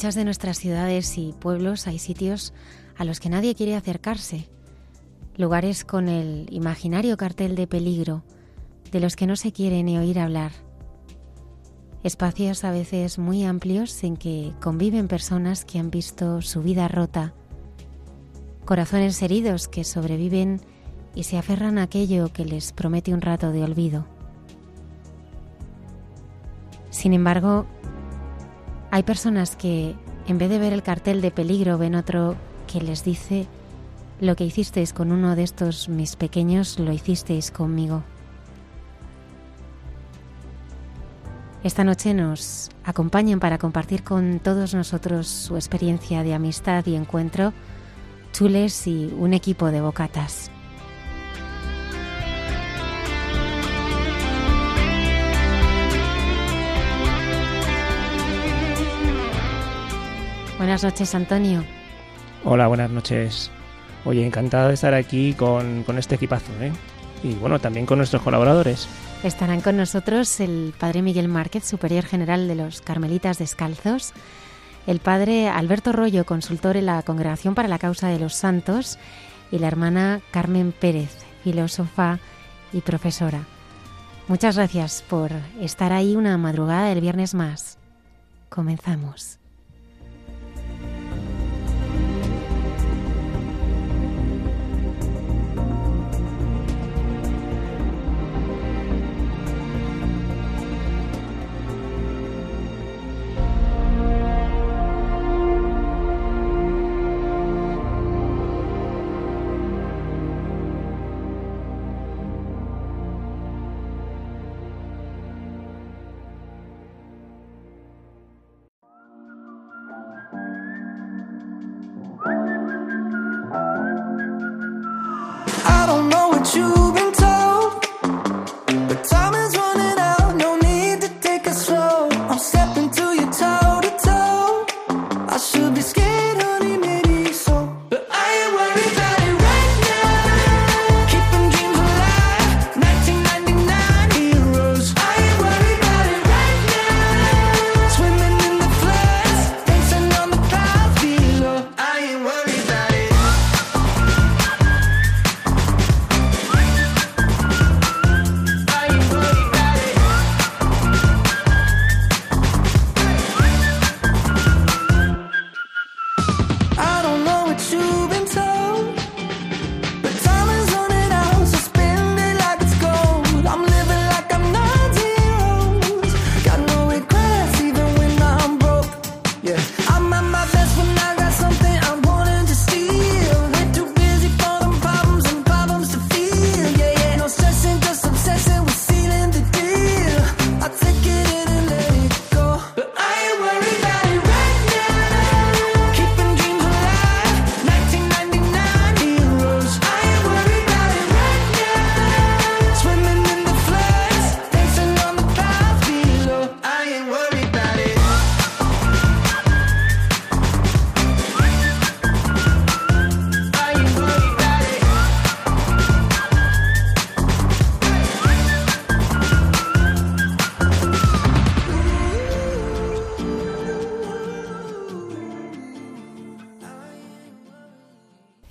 Muchas de nuestras ciudades y pueblos hay sitios a los que nadie quiere acercarse, lugares con el imaginario cartel de peligro, de los que no se quiere ni oír hablar. Espacios a veces muy amplios en que conviven personas que han visto su vida rota, corazones heridos que sobreviven y se aferran a aquello que les promete un rato de olvido. Sin embargo, hay personas que, en vez de ver el cartel de peligro, ven otro que les dice, lo que hicisteis con uno de estos mis pequeños, lo hicisteis conmigo. Esta noche nos acompañan para compartir con todos nosotros su experiencia de amistad y encuentro, chules y un equipo de bocatas. Buenas noches, Antonio. Hola, buenas noches. Oye, encantado de estar aquí con, con este equipazo, ¿eh? Y bueno, también con nuestros colaboradores. Estarán con nosotros el padre Miguel Márquez, superior general de los Carmelitas Descalzos, el padre Alberto Rollo, consultor en la Congregación para la Causa de los Santos, y la hermana Carmen Pérez, filósofa y profesora. Muchas gracias por estar ahí una madrugada del viernes más. Comenzamos.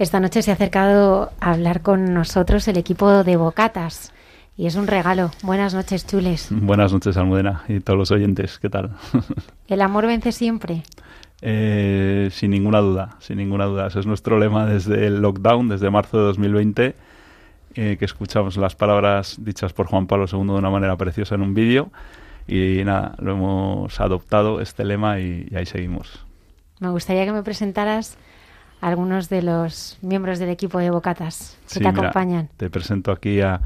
Esta noche se ha acercado a hablar con nosotros el equipo de Bocatas y es un regalo. Buenas noches, chules. Buenas noches, Almudena, y todos los oyentes, ¿qué tal? El amor vence siempre. Eh, sin ninguna duda, sin ninguna duda. Ese es nuestro lema desde el lockdown, desde marzo de 2020. eh, que escuchamos las palabras dichas por Juan Pablo II de una manera preciosa en un vídeo. Y nada, lo hemos adoptado este lema y, y ahí seguimos. Me gustaría que me presentaras algunos de los miembros del equipo de Bocatas que Sí, te mira, acompañan. Te presento aquí a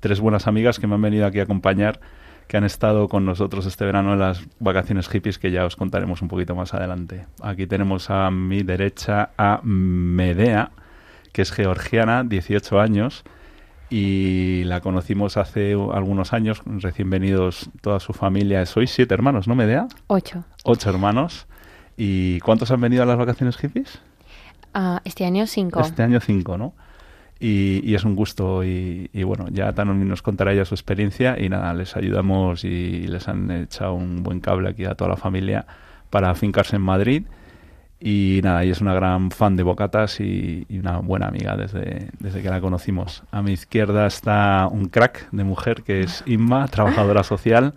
tres buenas amigas que me han venido aquí a acompañar, que han estado con nosotros este verano en las vacaciones hippies, que ya os contaremos un poquito más adelante. Aquí tenemos a mi derecha a Medea, que es georgiana, 18 años, y la conocimos hace algunos años, recién venidos toda su familia. Sois siete hermanos, ¿no, Medea? Ocho. Ocho hermanos. ¿Y cuántos han venido a las vacaciones hippies? Ah, este año cinco. Este año cinco, ¿no? Y, y es un gusto y, y bueno, ya Tanoni nos contará ya su experiencia y nada, les ayudamos y les han echado un buen cable aquí a toda la familia para afincarse en Madrid y nada, y es una gran fan de Bocatas y, y una buena amiga desde, desde que la conocimos. A mi izquierda está un crack de mujer que es Inma, trabajadora social.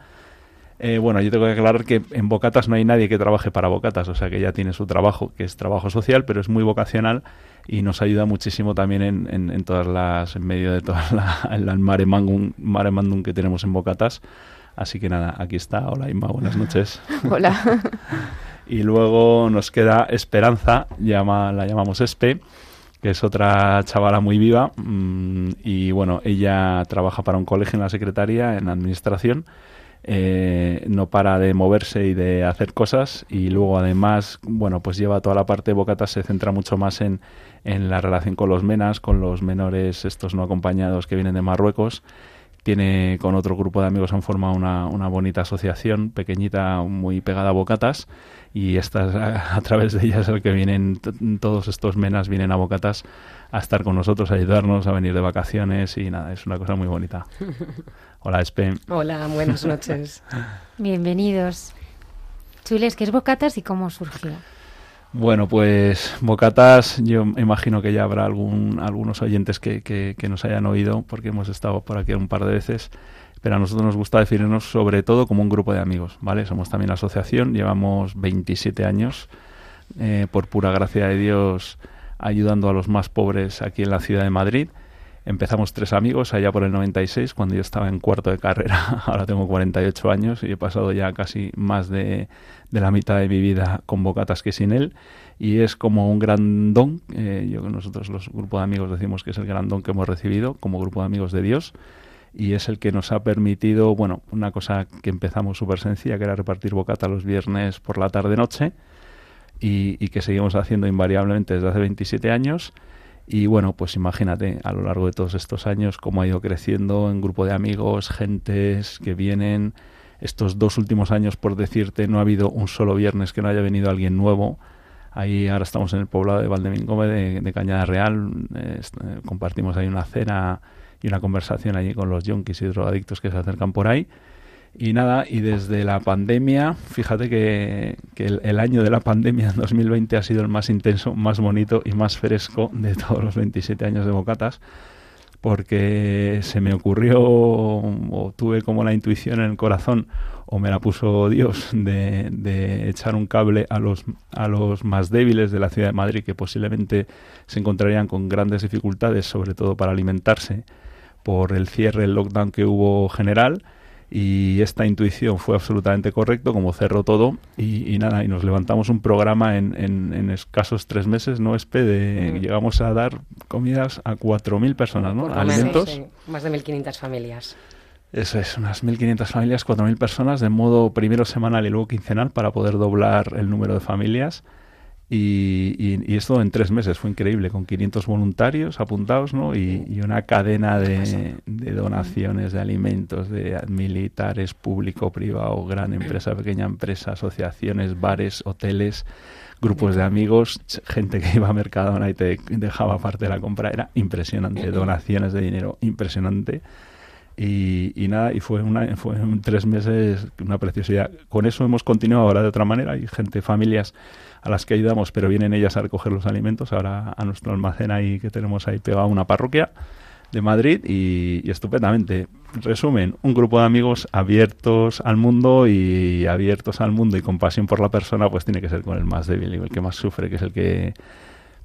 Eh, bueno, yo tengo que aclarar que en Bocatas no hay nadie que trabaje para Bocatas, o sea que ella tiene su trabajo, que es trabajo social, pero es muy vocacional y nos ayuda muchísimo también en, en- en todas las, en medio de toda la, mare mangum, mare mandum que tenemos en Bocatas. Así que nada, aquí está. Hola Inma, buenas noches. Hola. Y luego nos queda Esperanza, llama, la llamamos Espe, que es otra chavala muy viva. mm, y bueno, ella trabaja para un colegio en la secretaría, en administración. Eh, no para de moverse y de hacer cosas. Y luego, además, bueno, pues lleva toda la parte de Bocatas, se centra mucho más en, en la relación con los menas, con los menores, estos no acompañados que vienen de Marruecos tiene con otro grupo de amigos han formado una, una bonita asociación pequeñita muy pegada a Bocatas y estas a, a través de ellas el que vienen todos estos menas vienen a Bocatas a estar con nosotros a ayudarnos a venir de vacaciones y nada es una cosa muy bonita hola Espe Hola, buenas noches. Bienvenidos. Chules, ¿qué es Bocatas y cómo surgió? Bueno, pues Bocatas, yo imagino que ya habrá algún, algunos oyentes que, que- que nos hayan oído, porque hemos estado por aquí un par de veces, pero a nosotros nos gusta definirnos sobre todo como un grupo de amigos, ¿vale? Somos también asociación, llevamos 27 años, eh, por pura gracia de Dios, ayudando a los más pobres aquí en la ciudad de Madrid. Empezamos tres amigos allá por el 96, cuando yo estaba en cuarto de carrera. Ahora tengo 48 años y he pasado ya casi más de, de la mitad de mi vida con Bocatas que sin él. Y es como un gran don. eh, yo nosotros los grupos de amigos decimos que es el gran don que hemos recibido como grupo de amigos de Dios. Y es el que nos ha permitido, bueno, una cosa que empezamos súper sencilla, que era repartir bocata los viernes por la tarde-noche y, y que seguimos haciendo invariablemente desde hace 27 años. Y bueno, pues imagínate a lo largo de todos estos años cómo ha ido creciendo en grupo de amigos, gentes que vienen. Estos dos últimos años, por decirte, no ha habido un solo viernes que no haya venido alguien nuevo. Ahí ahora estamos en el poblado de Valdemingome de, de Cañada Real. eh, compartimos ahí una cena y una conversación allí con los yonkis y drogadictos que se acercan por ahí. Y nada, y desde la pandemia, fíjate que, que el, el año de la pandemia en 2020 ha sido el más intenso, más bonito y más fresco de todos los 27 años de Bocatas, porque se me ocurrió o tuve como la intuición en el corazón o me la puso Dios de, de echar un cable a los, a los más débiles de la ciudad de Madrid que posiblemente se encontrarían con grandes dificultades, sobre todo para alimentarse, por el cierre, el lockdown que hubo general y esta intuición fue absolutamente correcto, como cerró todo, y, y nada, y nos levantamos un programa en, en, en escasos tres meses, ¿no, Espe? De, Mm. Llegamos a dar comidas a 4.000 personas, ¿no? Por lo menos, Alimentos. sí. Más de 1.500 familias. Eso es, unas 1.500 familias, 4.000 personas, de modo primero semanal y luego quincenal para poder doblar el número de familias. Y, y- y esto en tres meses fue increíble, con 500 voluntarios apuntados, ¿no? Y, y una cadena de, de donaciones de alimentos de militares, público, privado, gran empresa, pequeña empresa, asociaciones, bares, hoteles, grupos de amigos, gente que iba a Mercadona y te dejaba parte de la compra. Era impresionante, donaciones de dinero impresionante. Y, y nada, y fue, una, fue en tres meses una preciosidad. Con eso hemos continuado ahora de otra manera. Hay gente, familias a las que ayudamos, pero vienen ellas a recoger los alimentos. Ahora a nuestro almacén ahí que tenemos ahí pegado a una parroquia de Madrid y, estupendamente. Resumen, un grupo de amigos abiertos al mundo y abiertos al mundo y con pasión por la persona, pues tiene que ser con el más débil y el que más sufre, que es el que,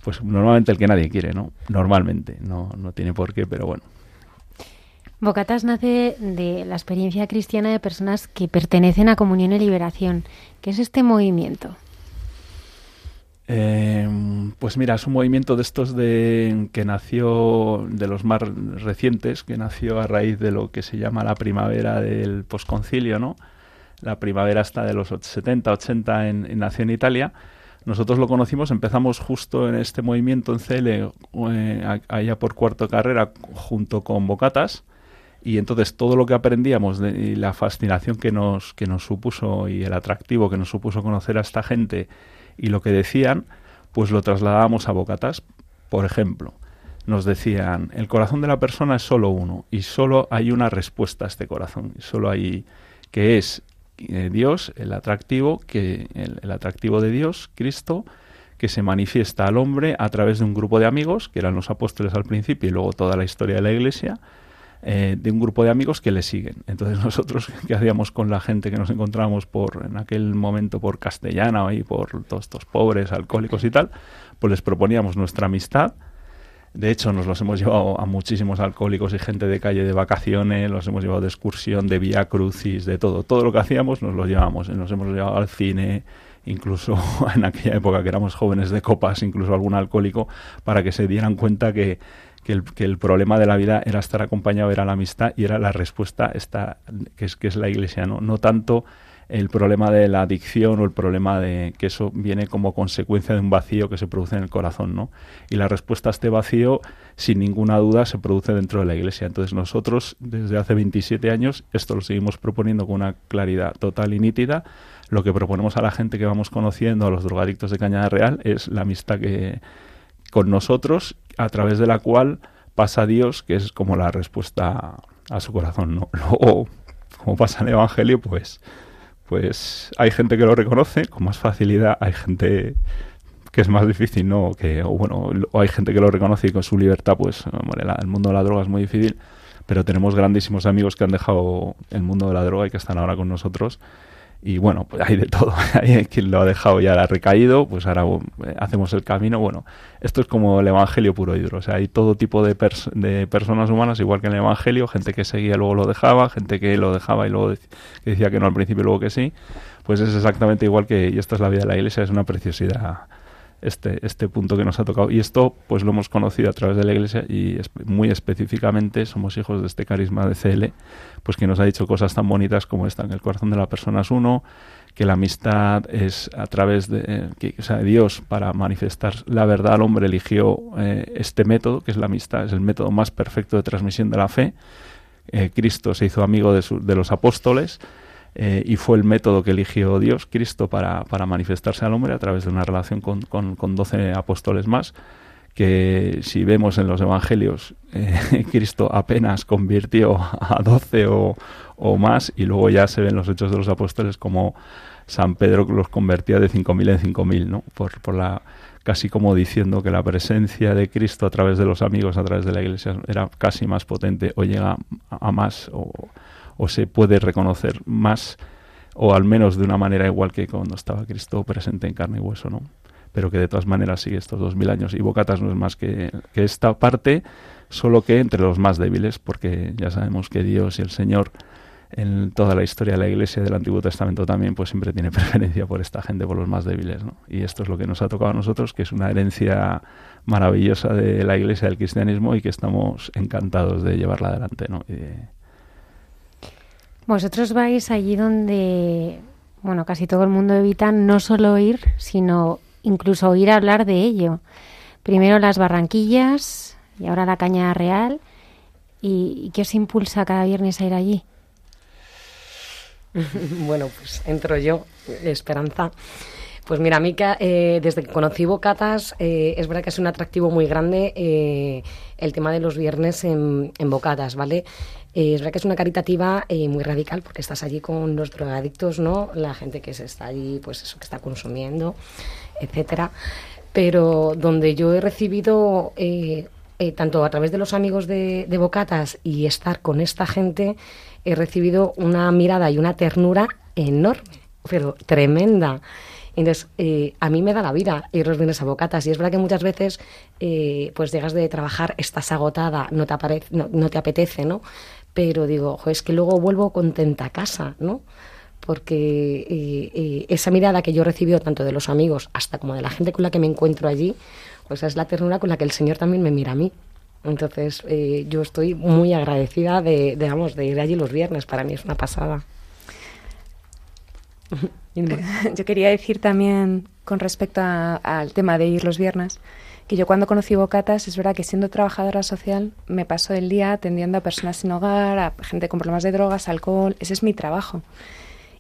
pues normalmente el que nadie quiere, ¿no? Normalmente, no, no tiene por qué, pero bueno. Bocatas nace de la experiencia cristiana de personas que pertenecen a Comunión y Liberación. ¿Qué es este movimiento? Eh, pues mira, es un movimiento de estos de que nació de los más recientes, que nació a raíz de lo que se llama la primavera del posconcilio, ¿no? La primavera está de los 70, 80 en, nació en Italia. Nosotros lo conocimos, empezamos justo en este movimiento en CL, eh, allá por cuarto carrera, junto con Bocatas. Y entonces todo lo que aprendíamos y la fascinación que nos, que nos supuso y el atractivo que nos supuso conocer a esta gente y lo que decían, pues lo trasladábamos a Bocatas. Por ejemplo, nos decían, el corazón de la persona es solo uno y solo hay una respuesta a este corazón, solo hay que es eh, Dios, el atractivo, que el atractivo de Dios, Cristo, que se manifiesta al hombre a través de un grupo de amigos, que eran los apóstoles al principio y luego toda la historia de la iglesia, eh, de un grupo de amigos que le siguen. Entonces nosotros, ¿qué hacíamos con la gente que nos encontrábamos por en aquel momento por Castellana o ahí, por todos estos pobres, alcohólicos y tal? Pues les proponíamos nuestra amistad. De hecho, nos los hemos llevado a muchísimos alcohólicos y gente de calle de vacaciones, los hemos llevado de excursión, de vía crucis, de todo. Todo lo que hacíamos nos lo llevamos. Nos hemos llevado al cine, incluso en aquella época que éramos jóvenes de copas, incluso algún alcohólico, para que se dieran cuenta que, que el, problema de la vida era estar acompañado, era la amistad y era la respuesta esta, que, es, que es la iglesia, ¿no? No tanto el problema de la adicción o el problema de que eso viene como consecuencia de un vacío que se produce en el corazón, ¿no? Y la respuesta a este vacío, sin ninguna duda, se produce dentro de la iglesia. Entonces nosotros, desde hace 27 años, esto lo seguimos proponiendo con una claridad total y nítida. Lo que proponemos a la gente que vamos conociendo, a los drogadictos de Cañada Real, es la amistad que con nosotros, a través de la cual pasa Dios, que es como la respuesta a su corazón, ¿no? Luego, como pasa en el Evangelio, pues pues hay gente que lo reconoce con más facilidad, hay gente que es más difícil, ¿no? Que, o bueno, o hay gente que lo reconoce y con su libertad, pues, el mundo de la droga es muy difícil, pero tenemos grandísimos amigos que han dejado el mundo de la droga y que están ahora con nosotros. Y bueno, pues hay de todo. Hay quien lo ha dejado ya ha recaído, pues ahora eh, hacemos el camino. Bueno, esto es como el evangelio puro y duro. O sea, hay todo tipo de, pers- de personas humanas, igual que en el evangelio, gente que seguía luego lo dejaba, gente que lo dejaba y luego decía que no al principio y luego que sí. Pues es exactamente igual que, y esta es la vida de la iglesia, es una preciosidad este, este punto que nos ha tocado. Y esto, pues lo hemos conocido a través de la Iglesia y espe- muy específicamente somos hijos de este carisma de CL, pues que nos ha dicho cosas tan bonitas como esta, que el corazón de la persona es uno, que la amistad es a través de, que, sea, Dios para manifestar la verdad al hombre eligió eh, este método, que es la amistad, es el método más perfecto de transmisión de la fe. Eh, Cristo se hizo amigo de, su- de los apóstoles eh, y fue el método que eligió Dios, Cristo, para, para manifestarse al hombre a través de una relación con, con, con 12 apóstoles más, que si vemos en los evangelios, eh, Cristo apenas convirtió a 12 o, o más, y luego ya se ven los hechos de los apóstoles como San Pedro los convertía de 5.000 en 5.000, ¿no? Por, por la casi como diciendo que la presencia de Cristo a través de los amigos, a través de la iglesia, era casi más potente o llega a más o, o se puede reconocer más o al menos de una manera igual que cuando estaba Cristo presente en carne y hueso, ¿no? Pero que de todas maneras sigue estos dos mil años y Bocatas no es más que, que esta parte, solo que entre los más débiles, porque ya sabemos que Dios y el Señor en toda la historia de la Iglesia del Antiguo Testamento también, pues siempre tiene preferencia por esta gente, por los más débiles, ¿no? Y esto es lo que nos ha tocado a nosotros, que es una herencia maravillosa de la Iglesia del cristianismo y que estamos encantados de llevarla adelante, ¿no? Y de- Vosotros vais allí donde, bueno, casi todo el mundo evita no solo oír, sino incluso oír hablar de ello. Primero las Barranquillas y ahora la Cañada Real. ¿Y, qué os impulsa cada viernes a ir allí? bueno, pues entro yo, Esperanza. Pues mira, Mica, eh, desde que conocí Bocatas, eh, es verdad que es un atractivo muy grande eh, el tema de los viernes en, en Bocatas, ¿vale? Eh, es verdad que es una caritativa eh, muy radical porque estás allí con los drogadictos, ¿no? La gente que se está allí, pues eso, que está consumiendo, etcétera. Pero donde yo he recibido, eh, eh, tanto a través de los amigos de, de Bocatas y estar con esta gente, he recibido una mirada y una ternura enorme, pero tremenda. Entonces, eh, a mí me da la vida ir los viernes a bocatas y es verdad que muchas veces eh, pues llegas de trabajar, estás agotada, no te, no, no te apetece, ¿no? Pero digo, "Jo, es que luego vuelvo contenta a casa, ¿no? Porque eh, eh, esa mirada que yo recibió tanto de los amigos hasta como de la gente con la que me encuentro allí, pues es la ternura con la que el Señor también me mira a mí. Entonces, eh, yo estoy muy agradecida de, de, vamos, de ir allí los viernes. Para mí es una pasada. Yo quería decir también con respecto al tema de ir los viernes, que yo cuando conocí Bocatas, es verdad que siendo trabajadora social, me paso el día atendiendo a personas sin hogar, a gente con problemas de drogas, alcohol, ese es mi trabajo.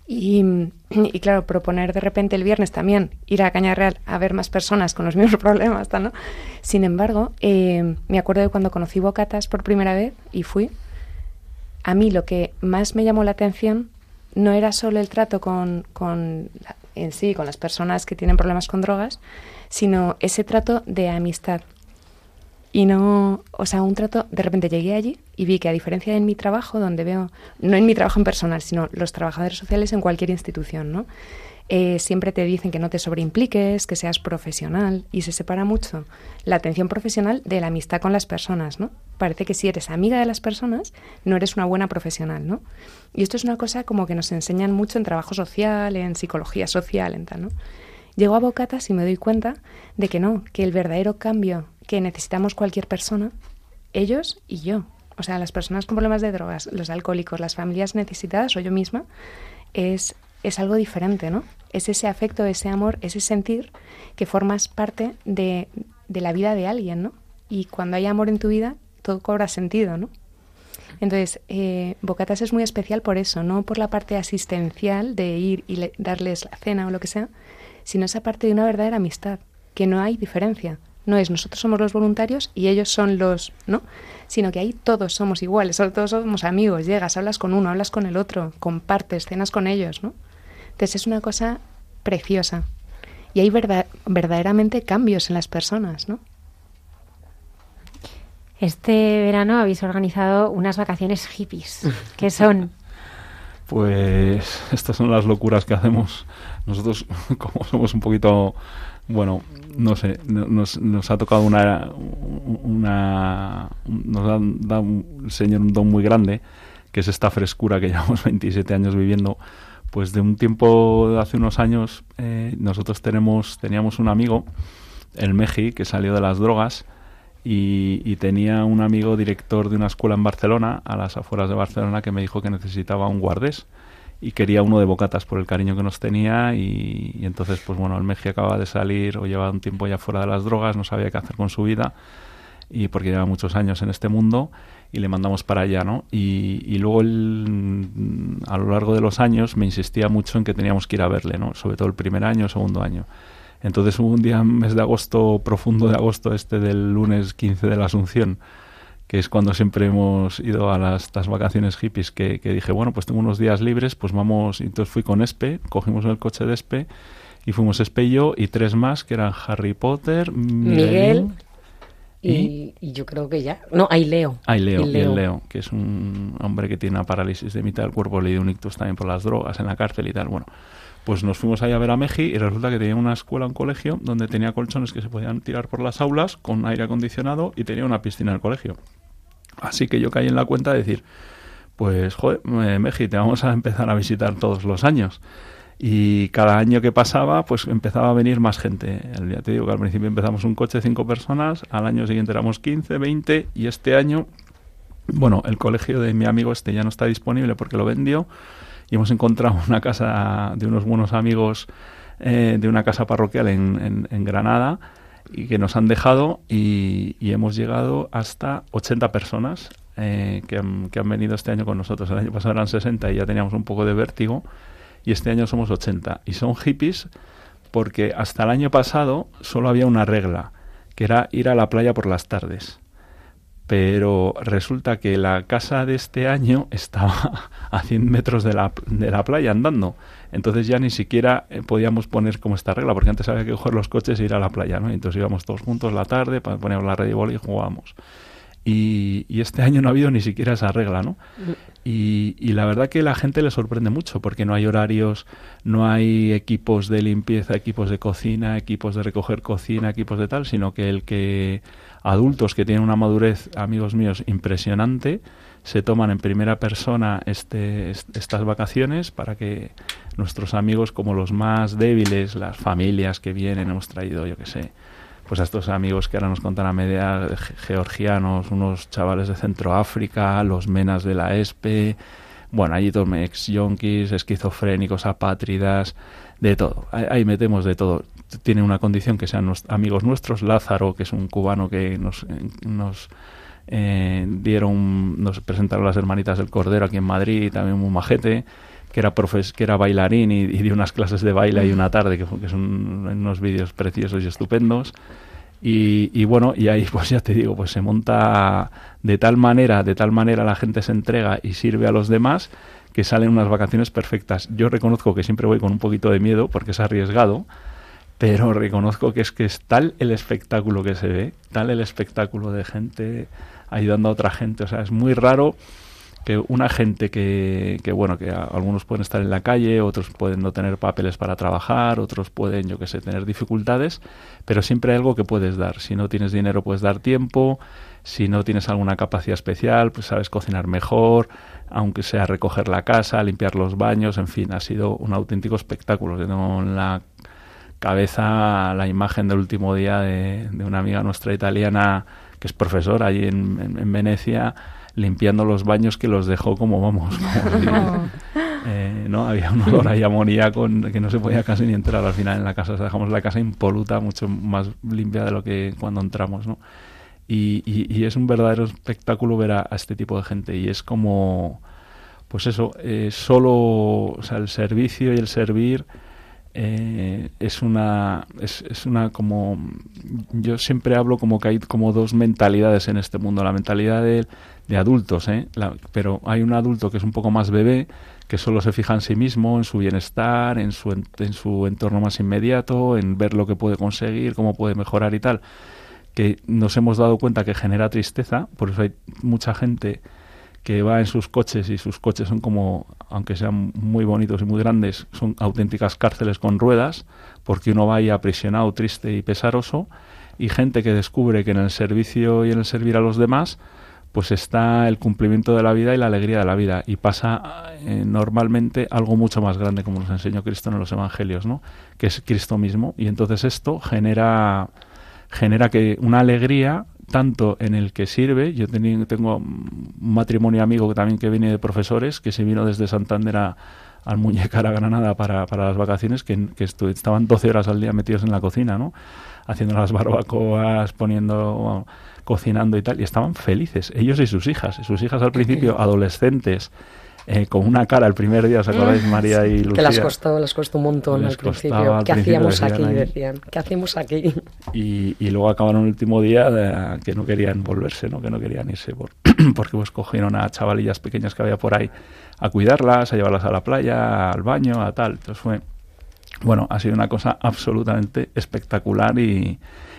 Y, y claro, proponer de repente el viernes también ir a Caña Real a ver más personas con los mismos problemas, ¿no? Sin embargo, eh, me acuerdo de cuando conocí Bocatas por primera vez y fui, a mí lo que más me llamó la atención no era solo el trato con, con en sí, con las personas que tienen problemas con drogas, sino ese trato de amistad. Y no, o sea, un trato, de repente llegué allí y vi que a diferencia de en mi trabajo, donde veo, no en mi trabajo en personal, sino los trabajadores sociales en cualquier institución, ¿no? Eh, siempre te dicen que no te sobreimpliques, que seas profesional y se separa mucho la atención profesional de la amistad con las personas, ¿no? Parece que si eres amiga de las personas, no eres una buena profesional, ¿no? Y esto es una cosa como que nos enseñan mucho en trabajo social, en psicología social, en tal, ¿no? Llego a Bocatas y me doy cuenta de que no, que el verdadero cambio que necesitamos cualquier persona, ellos y yo, o sea, las personas con problemas de drogas, los alcohólicos, las familias necesitadas o yo misma, es, es algo diferente, ¿no? Es ese afecto, ese amor, ese sentir que formas parte de, de la vida de alguien, ¿no? Y cuando hay amor en tu vida, todo cobra sentido, ¿no? Entonces, eh, Bocatas es muy especial por eso, no por la parte asistencial de ir y le- darles la cena o lo que sea, sino esa parte de una verdadera amistad, que no hay diferencia. No es nosotros somos los voluntarios y ellos son los, ¿no? Sino que ahí todos somos iguales, todos somos amigos, llegas, hablas con uno, hablas con el otro, compartes, cenas con ellos, ¿no? Entonces es una cosa preciosa. Y hay verda- verdaderamente cambios en las personas, ¿no? Este verano habéis organizado unas vacaciones hippies. ¿Qué son? Pues estas son las locuras que hacemos. Nosotros, como somos un poquito, bueno, no sé, no- nos, nos ha tocado una, una nos ha dado un- Señor un don muy grande, que es esta frescura que llevamos 27 años viviendo. Pues de un tiempo de hace unos años, eh, nosotros tenemos, teníamos un amigo, el Meji, que salió de las drogas y, y tenía un amigo director de una escuela en Barcelona, a las afueras de Barcelona, que me dijo que necesitaba un guardés y quería uno de bocatas por el cariño que nos tenía y, entonces pues bueno el Meji acaba de salir o lleva un tiempo ya fuera de las drogas no sabía qué hacer con su vida y porque lleva muchos años en este mundo y le mandamos para allá no y, y luego a lo largo de los años me insistía mucho en que teníamos que ir a verle no sobre todo el primer año segundo año. Entonces hubo un día mes de agosto profundo de agosto este del lunes 15 de la Asunción que es cuando siempre hemos ido a las, vacaciones hippies, que, que dije, bueno, pues tengo unos días libres, pues vamos, y entonces fui con Espe, cogimos el coche de Espe, y fuimos Espe y yo, y tres más, que eran Harry Potter, Miguel y, y yo creo que ya. No, hay Leo. Ah, y Leo, Y Leo, que es un hombre que tiene una parálisis de mitad del cuerpo, le dio un ictus también por las drogas en la cárcel y tal. Bueno, pues nos fuimos ahí a ver a Meji y resulta que tenía una escuela, un colegio, donde tenía colchones que se podían tirar por las aulas con aire acondicionado y tenía una piscina en el colegio. Así que yo caí en la cuenta de decir, pues, joder, eh, Meji, te vamos a empezar a visitar todos los años. Y cada año que pasaba, pues empezaba a venir más gente. Ya te digo que al principio empezamos un coche de cinco personas, al año siguiente éramos 15, 20, y este año, bueno, el colegio de mi amigo este ya no está disponible porque lo vendió, y hemos encontrado una casa de unos buenos amigos eh, de una casa parroquial en, en- Granada, y que nos han dejado, y, y hemos llegado hasta 80 personas. eh, que, han, que han venido este año con nosotros. El año pasado eran 60 y ya teníamos un poco de vértigo y este año somos 80. Y son hippies porque hasta el año pasado solo había una regla, que era ir a la playa por las tardes. Pero resulta que la casa de este año estaba a 100 metros de la, de la playa andando. Entonces ya ni siquiera eh, podíamos poner como esta regla, porque antes había que coger los coches e ir a la playa, ¿no? Entonces íbamos todos juntos la tarde, poníamos la red de boli y jugábamos. y, y este año no ha habido ni siquiera esa regla, ¿no? Y, y la verdad que la gente le sorprende mucho porque no hay horarios, no hay equipos de limpieza, equipos de cocina, equipos de recoger cocina, equipos de tal, sino que el que adultos que tienen una madurez, amigos míos, impresionante, se toman en primera persona este, est- estas vacaciones para que nuestros amigos como los más débiles, las familias que vienen, hemos traído, yo qué sé, pues a estos amigos que ahora nos contan a media ge- georgianos, unos chavales de Centroáfrica, los menas de la ESPE, bueno, allí todos ex yonkis, esquizofrénicos, apátridas, de todo. Ahí metemos de todo. Tienen una condición que sean nues- amigos nuestros, Lázaro, que es un cubano que nos, eh, nos eh, dieron, nos presentaron las hermanitas del Cordero aquí en Madrid, también un majete que era profes, que era bailarín y, y dio unas clases de baile ahí una tarde, que, que son unos vídeos preciosos y estupendos. Y, y bueno, y ahí pues ya te digo, pues se monta de tal manera, de tal manera la gente se entrega y sirve a los demás que salen unas vacaciones perfectas. Yo reconozco que siempre voy con un poquito de miedo porque es arriesgado, pero reconozco que es que es tal el espectáculo que se ve, tal el espectáculo de gente ayudando a otra gente, o sea, es muy raro que una gente que, que bueno, que algunos pueden estar en la calle, otros pueden no tener papeles para trabajar, otros pueden, yo qué sé, tener dificultades, pero siempre hay algo que puedes dar. Si no tienes dinero, puedes dar tiempo, si no tienes alguna capacidad especial, pues sabes cocinar mejor, aunque sea recoger la casa, limpiar los baños, en fin, ha sido un auténtico espectáculo. Tengo en la cabeza la imagen del último día de, de una amiga nuestra italiana que es profesora allí en, en- en Venecia limpiando los baños que los dejó como vamos como si, eh, no había un olor ahí amoníaco que no se podía casi ni entrar al final en la casa. O sea, dejamos la casa impoluta mucho más limpia de lo que cuando entramos no y, y- y es un verdadero espectáculo ver a, a este tipo de gente. Y es como pues eso eh, solo o sea el servicio y el servir eh, es una es, es una como yo siempre hablo como que hay como dos mentalidades en este mundo la mentalidad de, de adultos ¿eh? La- pero hay un adulto que es un poco más bebé que solo se fija en sí mismo en su bienestar en su en, su entorno más inmediato en ver lo que puede conseguir cómo puede mejorar y tal que nos hemos dado cuenta que genera tristeza por eso hay mucha gente que va en sus coches y sus coches son como, aunque sean muy bonitos y muy grandes, son auténticas cárceles con ruedas, porque uno va ahí aprisionado, triste y pesaroso, y gente que descubre que en el servicio y en el servir a los demás, pues está el cumplimiento de la vida y la alegría de la vida, y pasa eh, normalmente algo mucho más grande, como nos enseñó Cristo en los Evangelios, ¿no? que es Cristo mismo, y entonces esto genera genera que una alegría tanto en el que sirve, yo tengo un matrimonio amigo que también que viene de profesores, que se vino desde Santander a, al Muñecar a Granada para, para las vacaciones, que, estaban 12 horas al día metidos en la cocina, ¿no? Haciendo las barbacoas, poniendo, bueno, cocinando y tal, y estaban felices, ellos y sus hijas. Sus hijas al principio, adolescentes, eh, con una cara el primer día, ¿os acordáis, María y Lucía? Que las costó, les costó un montón al principio. al ¿Qué principio, hacíamos aquí? ahí. Decían. ¿Qué hacemos aquí? y, y luego acabaron el último día de- que no querían volverse, ¿no? que no querían irse por, porque pues cogieron a chavalillas pequeñas que había por ahí a cuidarlas, a llevarlas a la playa, al baño, a tal. Entonces fue, bueno, ha sido una cosa absolutamente espectacular y,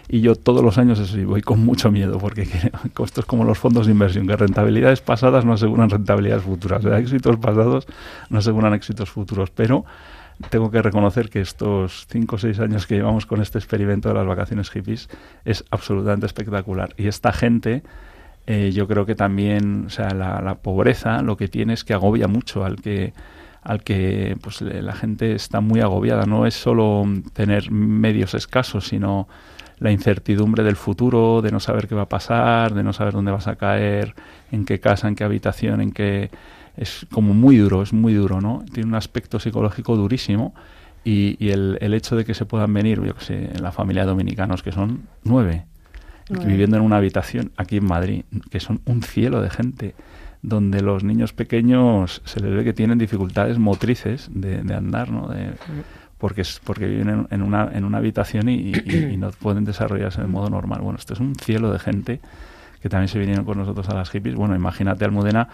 y yo todos los años eso voy con mucho miedo porque esto es como los fondos de inversión, que rentabilidades pasadas no aseguran rentabilidades futuras, o éxitos pasados no aseguran éxitos futuros, pero tengo que reconocer que estos cinco o seis años que llevamos con este experimento de las vacaciones hippies es absolutamente espectacular. Y esta gente, eh, yo creo que también, o sea, la, la pobreza lo que tiene es que agobia mucho al que al que pues la gente está muy agobiada. No es solo tener medios escasos, sino la incertidumbre del futuro, de no saber qué va a pasar, de no saber dónde vas a caer, en qué casa, en qué habitación, en qué es como muy duro, es muy duro, ¿no? Tiene un aspecto psicológico durísimo y, y el, el hecho de que se puedan venir, yo que sé, en la familia de dominicanos, que son nueve, Nueve. viviendo en una habitación aquí en Madrid, que son un cielo de gente, donde los niños pequeños se les ve que tienen dificultades motrices de, de andar, ¿no? De, porque es porque viven en, en una en una habitación y, y- y no pueden desarrollarse de modo normal. Bueno, esto es un cielo de gente que también se vinieron con nosotros a las hippies. Bueno, imagínate Almudena,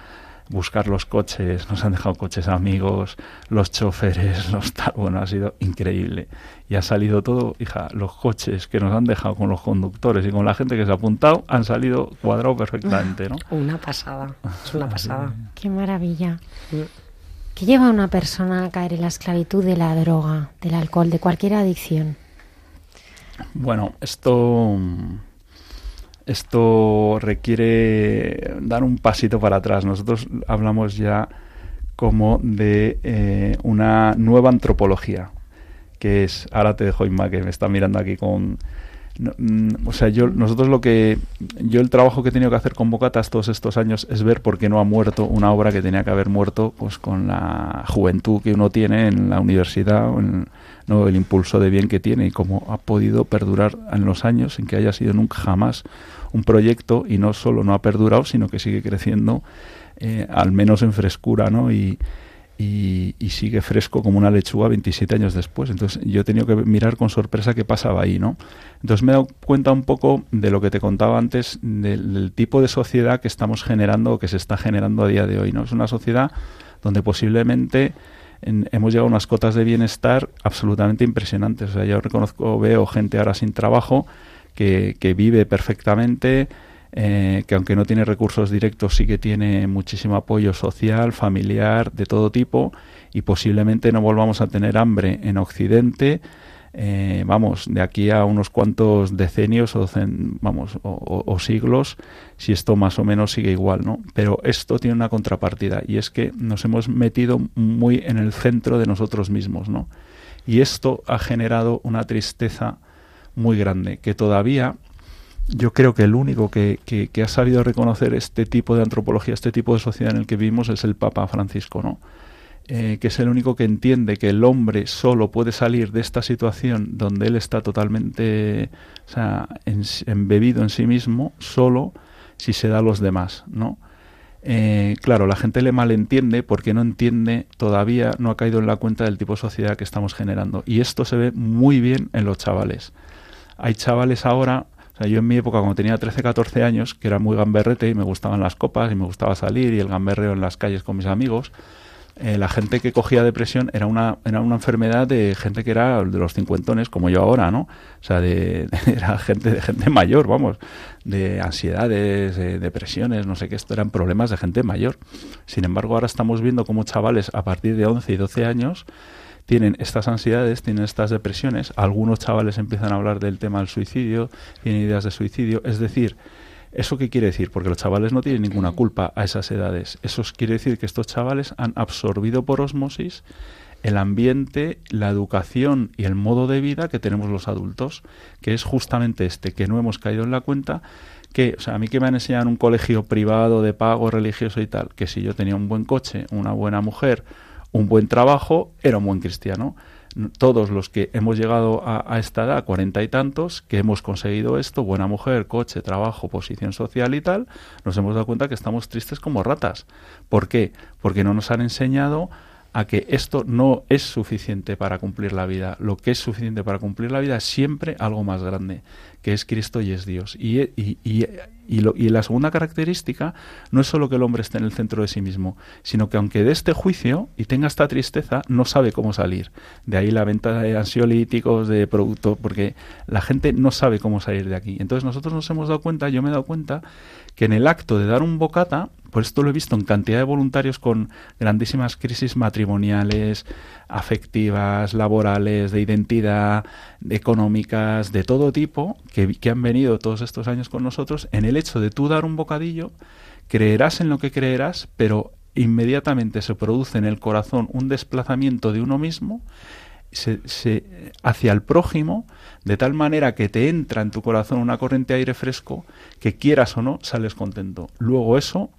buscar los coches, nos han dejado coches amigos, los choferes, los tal, bueno, ha sido increíble. Y ha salido todo, hija, los coches que nos han dejado con los conductores y con la gente que se ha apuntado han salido cuadrado perfectamente, ¿no? Una pasada, es una pasada. Qué maravilla. ¿Qué lleva a una persona a caer en la esclavitud de la droga, del alcohol, de cualquier adicción? Bueno, esto esto requiere dar un pasito para atrás. Nosotros hablamos ya como de eh, una nueva antropología, que es, ahora te dejo Inma, que me está mirando aquí con... no, mm, o sea, yo, nosotros lo que... Yo el trabajo que he tenido que hacer con Bocatas todos estos años es ver por qué no ha muerto una obra que tenía que haber muerto pues con la juventud que uno tiene en la universidad, o en, ¿no? el impulso de bien que tiene y cómo ha podido perdurar en los años sin que haya sido nunca jamás un proyecto y no solo no ha perdurado, sino que sigue creciendo eh, al menos en frescura, ¿no? Y, y, y sigue fresco como una lechuga 27 años después. Entonces yo he tenido que mirar con sorpresa qué pasaba ahí, ¿no? Entonces me he dado cuenta un poco de lo que te contaba antes del, tipo de sociedad que estamos generando o que se está generando a día de hoy, ¿no? Es una sociedad donde posiblemente en- hemos llegado a unas cotas de bienestar absolutamente impresionantes. O sea, yo reconozco, veo gente ahora sin trabajo que, que vive perfectamente, eh, que aunque no tiene recursos directos sí que tiene muchísimo apoyo social, familiar, de todo tipo, y posiblemente no volvamos a tener hambre en Occidente. eh, vamos, de aquí a unos cuantos decenios o, vamos, o- o siglos, si esto más o menos sigue igual, ¿no? Pero esto tiene una contrapartida y es que nos hemos metido muy en el centro de nosotros mismos, ¿no? Y esto ha generado una tristeza muy grande, que todavía yo creo que el único que, que- ha sabido reconocer este tipo de antropología, este tipo de sociedad en el que vivimos es el Papa Francisco, ¿no? Eh, que es el único que entiende que el hombre solo puede salir de esta situación donde él está totalmente o sea, en- embebido en sí mismo, solo si se da a los demás, ¿no? Eh, claro, la gente le malentiende porque no entiende, todavía no ha caído en la cuenta del tipo de sociedad que estamos generando. Y esto se ve muy bien en los chavales. Hay chavales ahora, o sea, yo en mi época cuando tenía 13, 14 años, que era muy gamberrete y me gustaban las copas y me gustaba salir y el gamberreo en las calles con mis amigos, eh, la gente que cogía depresión era una, era una enfermedad de gente que era de los cincuentones, como yo ahora, ¿no? O sea, de, era gente de gente mayor, vamos, de ansiedades, de depresiones, no sé qué, esto eran problemas de gente mayor. Sin embargo, ahora estamos viendo cómo chavales a partir de 11 y 12 años tienen estas ansiedades, tienen estas depresiones, algunos chavales empiezan a hablar del tema del suicidio, tienen ideas de suicidio, es decir, ¿Eso qué quiere decir? Porque los chavales no tienen ninguna culpa a esas edades. Eso quiere decir que estos chavales han absorbido por osmosis el ambiente, la educación y el modo de vida que tenemos los adultos, que es justamente este, que no hemos caído en la cuenta que, o sea, a mí que me han enseñado en un colegio privado de pago religioso y tal, que si yo tenía un buen coche, una buena mujer, un buen trabajo, era un buen cristiano todos los que hemos llegado a, esta edad, cuarenta y tantos, que hemos conseguido esto, buena mujer, coche, trabajo, posición social y tal, nos hemos dado cuenta que estamos tristes como ratas. ¿Por qué? Porque no nos han enseñado a que esto no es suficiente para cumplir la vida. Lo que es suficiente para cumplir la vida es siempre algo más grande, que es Cristo y es Dios. Y, y, y, y, lo, y la segunda característica no es solo que el hombre esté en el centro de sí mismo, sino que aunque dé este juicio y tenga esta tristeza, no sabe cómo salir. De ahí la venta de ansiolíticos, de productos, porque la gente no sabe cómo salir de aquí. Entonces nosotros nos hemos dado cuenta, yo me he dado cuenta, que en el acto de dar un bocata, pues esto lo he visto en cantidad de voluntarios con grandísimas crisis matrimoniales, afectivas, laborales, de identidad, de económicas, de todo tipo, que, que, han venido todos estos años con nosotros, en el hecho de tú dar un bocadillo, creerás en lo que creerás, pero inmediatamente se produce en el corazón un desplazamiento de uno mismo se, se, hacia el prójimo, de tal manera que te entra en tu corazón una corriente de aire fresco, que quieras o no, sales contento. Luego eso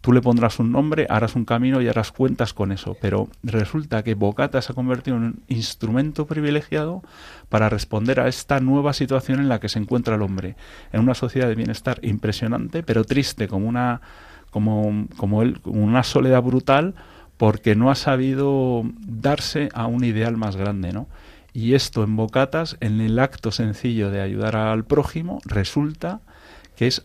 tú le pondrás un nombre, harás un camino y harás cuentas con eso. Pero resulta que Bocata se ha convertido en un instrumento privilegiado para responder a esta nueva situación en la que se encuentra el hombre. En una sociedad de bienestar impresionante, pero triste como una, como, como, él, como una soledad brutal, porque no ha sabido darse a un ideal más grande, ¿no? Y esto en Bocatas, en el acto sencillo de ayudar al prójimo, resulta que es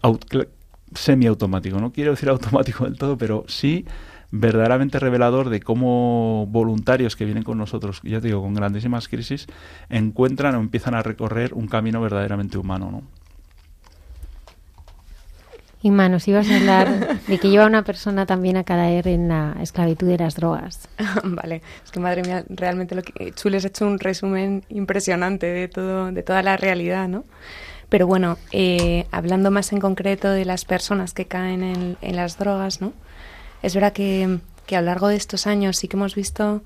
semiautomático. No quiero decir automático del todo, pero sí verdaderamente revelador de cómo voluntarios que vienen con nosotros, ya digo, con grandísimas crisis, encuentran o empiezan a recorrer un camino verdaderamente humano, ¿no? Inma, nos ibas a hablar de que lleva una persona también a caer en la esclavitud de las drogas. vale, es que madre mía, realmente lo que Chules ha hecho un resumen impresionante de todo, de toda la realidad, ¿no? Pero bueno, eh, hablando más en concreto de las personas que caen en, en las drogas, ¿no? Es verdad que, que, a lo largo de estos años sí que hemos visto,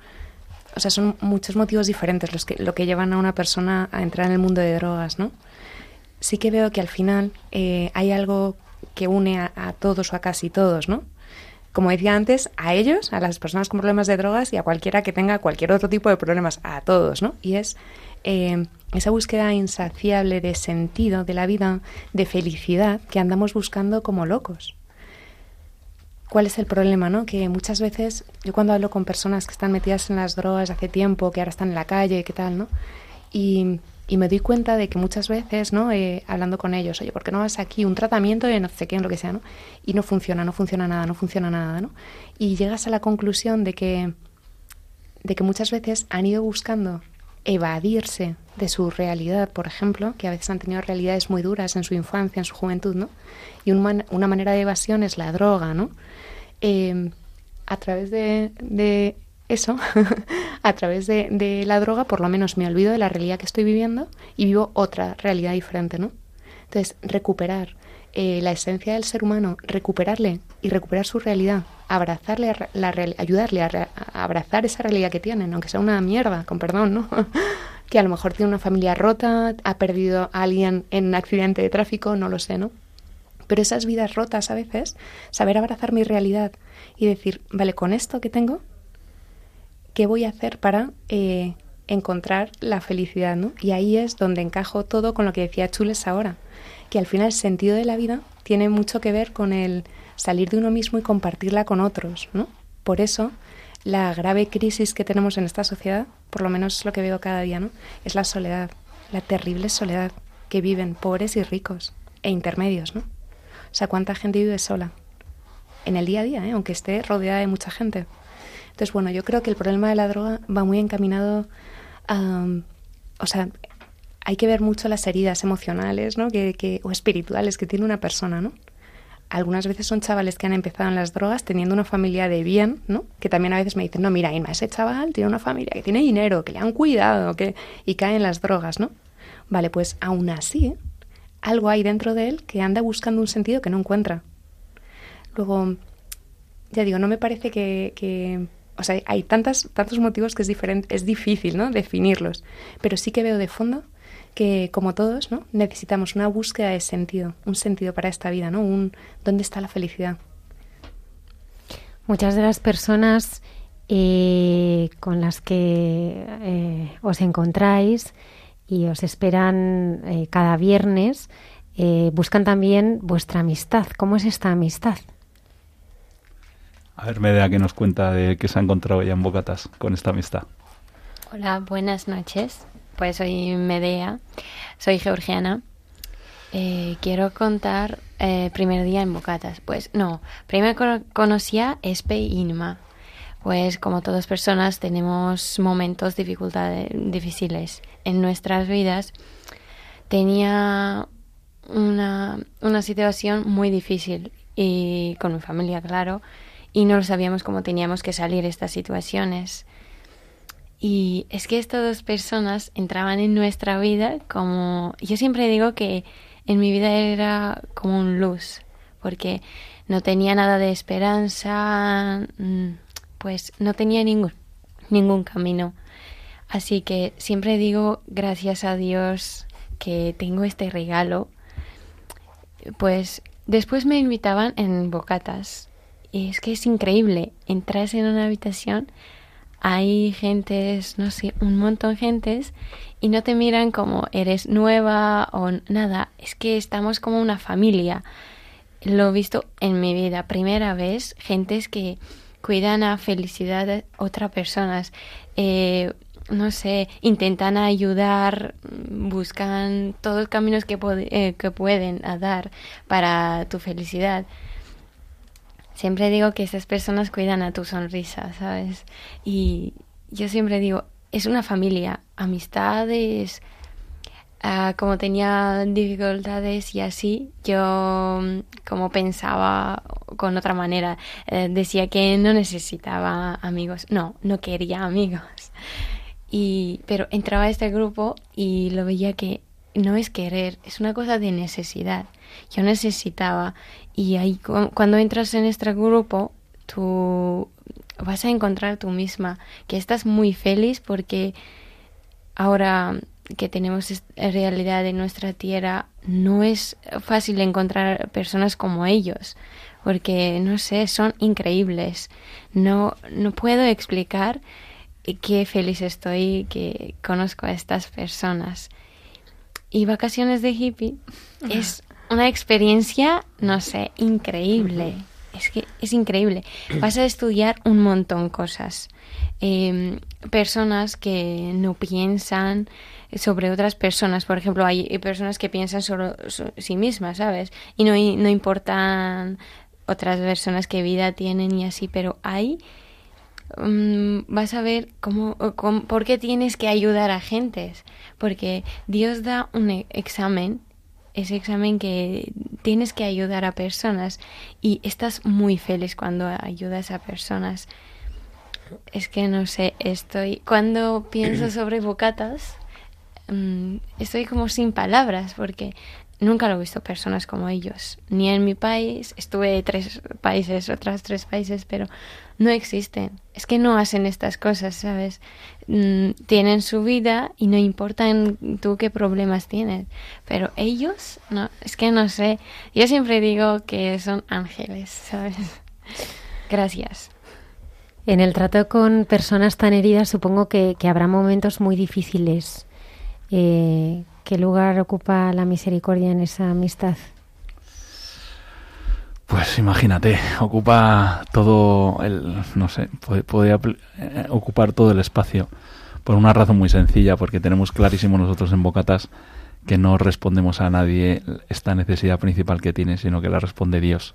o sea, son muchos motivos diferentes los que, lo que llevan a una persona a entrar en el mundo de drogas, ¿no? Sí que veo que al final eh, hay algo que une a, todos o a casi todos, ¿no? Como decía antes, a ellos, a las personas con problemas de drogas y a cualquiera que tenga cualquier otro tipo de problemas, a todos, ¿no? Y es eh, esa búsqueda insaciable de sentido de la vida, de felicidad, que andamos buscando como locos. ¿Cuál es el problema, no? Que muchas veces, yo cuando hablo con personas que están metidas en las drogas hace tiempo, que ahora están en la calle, ¿qué tal, no? Y, y me doy cuenta de que muchas veces, ¿no? Eh, hablando con ellos, oye, ¿por qué no vas aquí un tratamiento de no sé qué, lo que sea, ¿no? Y no funciona, no funciona nada, no funciona nada, ¿no? Y llegas a la conclusión de que, de que muchas veces han ido buscando evadirse de su realidad, por ejemplo, que a veces han tenido realidades muy duras en su infancia, en su juventud, ¿no? Y un man, una manera de evasión es la droga, ¿no? Eh, a través de, de eso, a través de, la droga, por lo menos me olvido de la realidad que estoy viviendo y vivo otra realidad diferente, ¿no? Entonces, recuperar eh, la esencia del ser humano, recuperarle y recuperar su realidad, abrazarle, la ayudarle a, a, abrazar esa realidad que tienen, aunque sea una mierda, con perdón, ¿no? que a lo mejor tiene una familia rota, ha perdido a alguien en un accidente de tráfico, no lo sé, ¿no? Pero esas vidas rotas a veces, saber abrazar mi realidad y decir, vale, con esto que tengo, ¿qué voy a hacer para eh, encontrar la felicidad? ¿no? Y ahí es donde encajo todo con lo que decía Chules ahora, que al final el sentido de la vida tiene mucho que ver con el salir de uno mismo y compartirla con otros. ¿no? Por eso, la grave crisis que tenemos en esta sociedad, por lo menos es lo que veo cada día, ¿no? es la soledad, la terrible soledad que viven pobres y ricos e intermedios. ¿no? O sea, ¿cuánta gente vive sola? En el día a día, ¿eh? aunque esté rodeada de mucha gente. Entonces, bueno, yo creo que el problema de la droga va muy encaminado a... O sea, hay que ver mucho las heridas emocionales, ¿no? Que, que, o espirituales que tiene una persona, ¿no? Algunas veces son chavales que han empezado en las drogas teniendo una familia de bien, ¿no? Que también a veces me dicen, no, mira, Inma, ese chaval tiene una familia que tiene dinero, que le han cuidado, que... y cae en las drogas, ¿no? Vale, pues aún así, algo hay dentro de él que anda buscando un sentido que no encuentra. Luego, ya digo, no me parece que o sea, hay tantas, tantos motivos que es, diferente, es difícil ¿no? definirlos, pero sí que veo de fondo que, como todos, ¿no? necesitamos una búsqueda de sentido, un sentido para esta vida, ¿no? un dónde está la felicidad. Muchas de las personas eh, con las que eh, os encontráis y os esperan eh, cada viernes eh, buscan también vuestra amistad. ¿Cómo es esta amistad? A ver, Medea, ¿qué nos cuenta de qué se ha encontrado ya en Bocatas con esta amistad? Hola, buenas noches. Pues soy Medea, soy georgiana. Eh, quiero contar eh, primer día en Bocatas. Pues no, primero conocía Espe y Inma. Pues como todas personas tenemos momentos dificultades, difíciles en nuestras vidas. Tenía una, una situación muy difícil y con mi familia, claro y no sabíamos cómo teníamos que salir de estas situaciones. Y es que estas dos personas entraban en nuestra vida como... Yo siempre digo que en mi vida era como un luz, porque no tenía nada de esperanza, pues no tenía ningún, ningún camino. Así que siempre digo gracias a Dios que tengo este regalo. Pues después me invitaban en bocatas es que es increíble. Entras en una habitación, hay gentes, no sé, un montón de gentes y no te miran como eres nueva o nada. Es que estamos como una familia. Lo he visto en mi vida. Primera vez, gentes que cuidan a felicidad de otras personas. Eh, no sé, intentan ayudar, buscan todos los caminos que, eh, que pueden dar para tu felicidad siempre digo que esas personas cuidan a tu sonrisa, ¿sabes? Y yo siempre digo, es una familia, amistades, ah, como tenía dificultades y así, yo mm, como pensaba con otra manera, eh, decía que no necesitaba amigos, no, no quería amigos. Y, pero entraba a este grupo y lo veía que no es querer, es una cosa de necesidad. Yo necesitaba y ahí cu- cuando entras en este grupo, tú vas a encontrar tú misma que estás muy feliz porque ahora que tenemos es- realidad en nuestra tierra, no es fácil encontrar personas como ellos, porque no sé, son increíbles. No, no puedo explicar qué feliz estoy que conozco a estas personas. Y vacaciones de hippie es una experiencia, no sé, increíble. Es que es increíble. Vas a estudiar un montón cosas. Em, personas que no piensan sobre otras personas. Por ejemplo, hay personas que piensan sobre so- sí mismas, ¿sabes? Y no, no importan otras personas qué vida tienen y así, pero hay mm, vas a ver cómo, cómo- por qué tienes que ayudar a gentes. Porque Dios da un e- examen, ese examen que tienes que ayudar a personas y estás muy feliz cuando ayudas a personas. Es que no sé, estoy. Cuando pienso sobre bocatas, mm, estoy como sin palabras porque nunca lo he visto personas como ellos. Ni en mi país, estuve tres países, otras tres países, pero no existen. Es que no hacen estas cosas, ¿sabes? Mm, tienen su vida y no importa en tú qué problemas tienes. Pero ellos, no, es que no sé. Yo siempre digo que son ángeles, ¿sabes? Gracias. En el trato con personas tan heridas supongo que, que habrá momentos muy difíciles. Eh, ¿Qué lugar ocupa la misericordia en esa amistad? Pues imagínate, ocupa todo el, no sé, puede, eh, ocupar todo el espacio por una razón muy sencilla, porque tenemos clarísimo nosotros en Bocatas que no respondemos a nadie esta necesidad principal que tiene, sino que la responde Dios.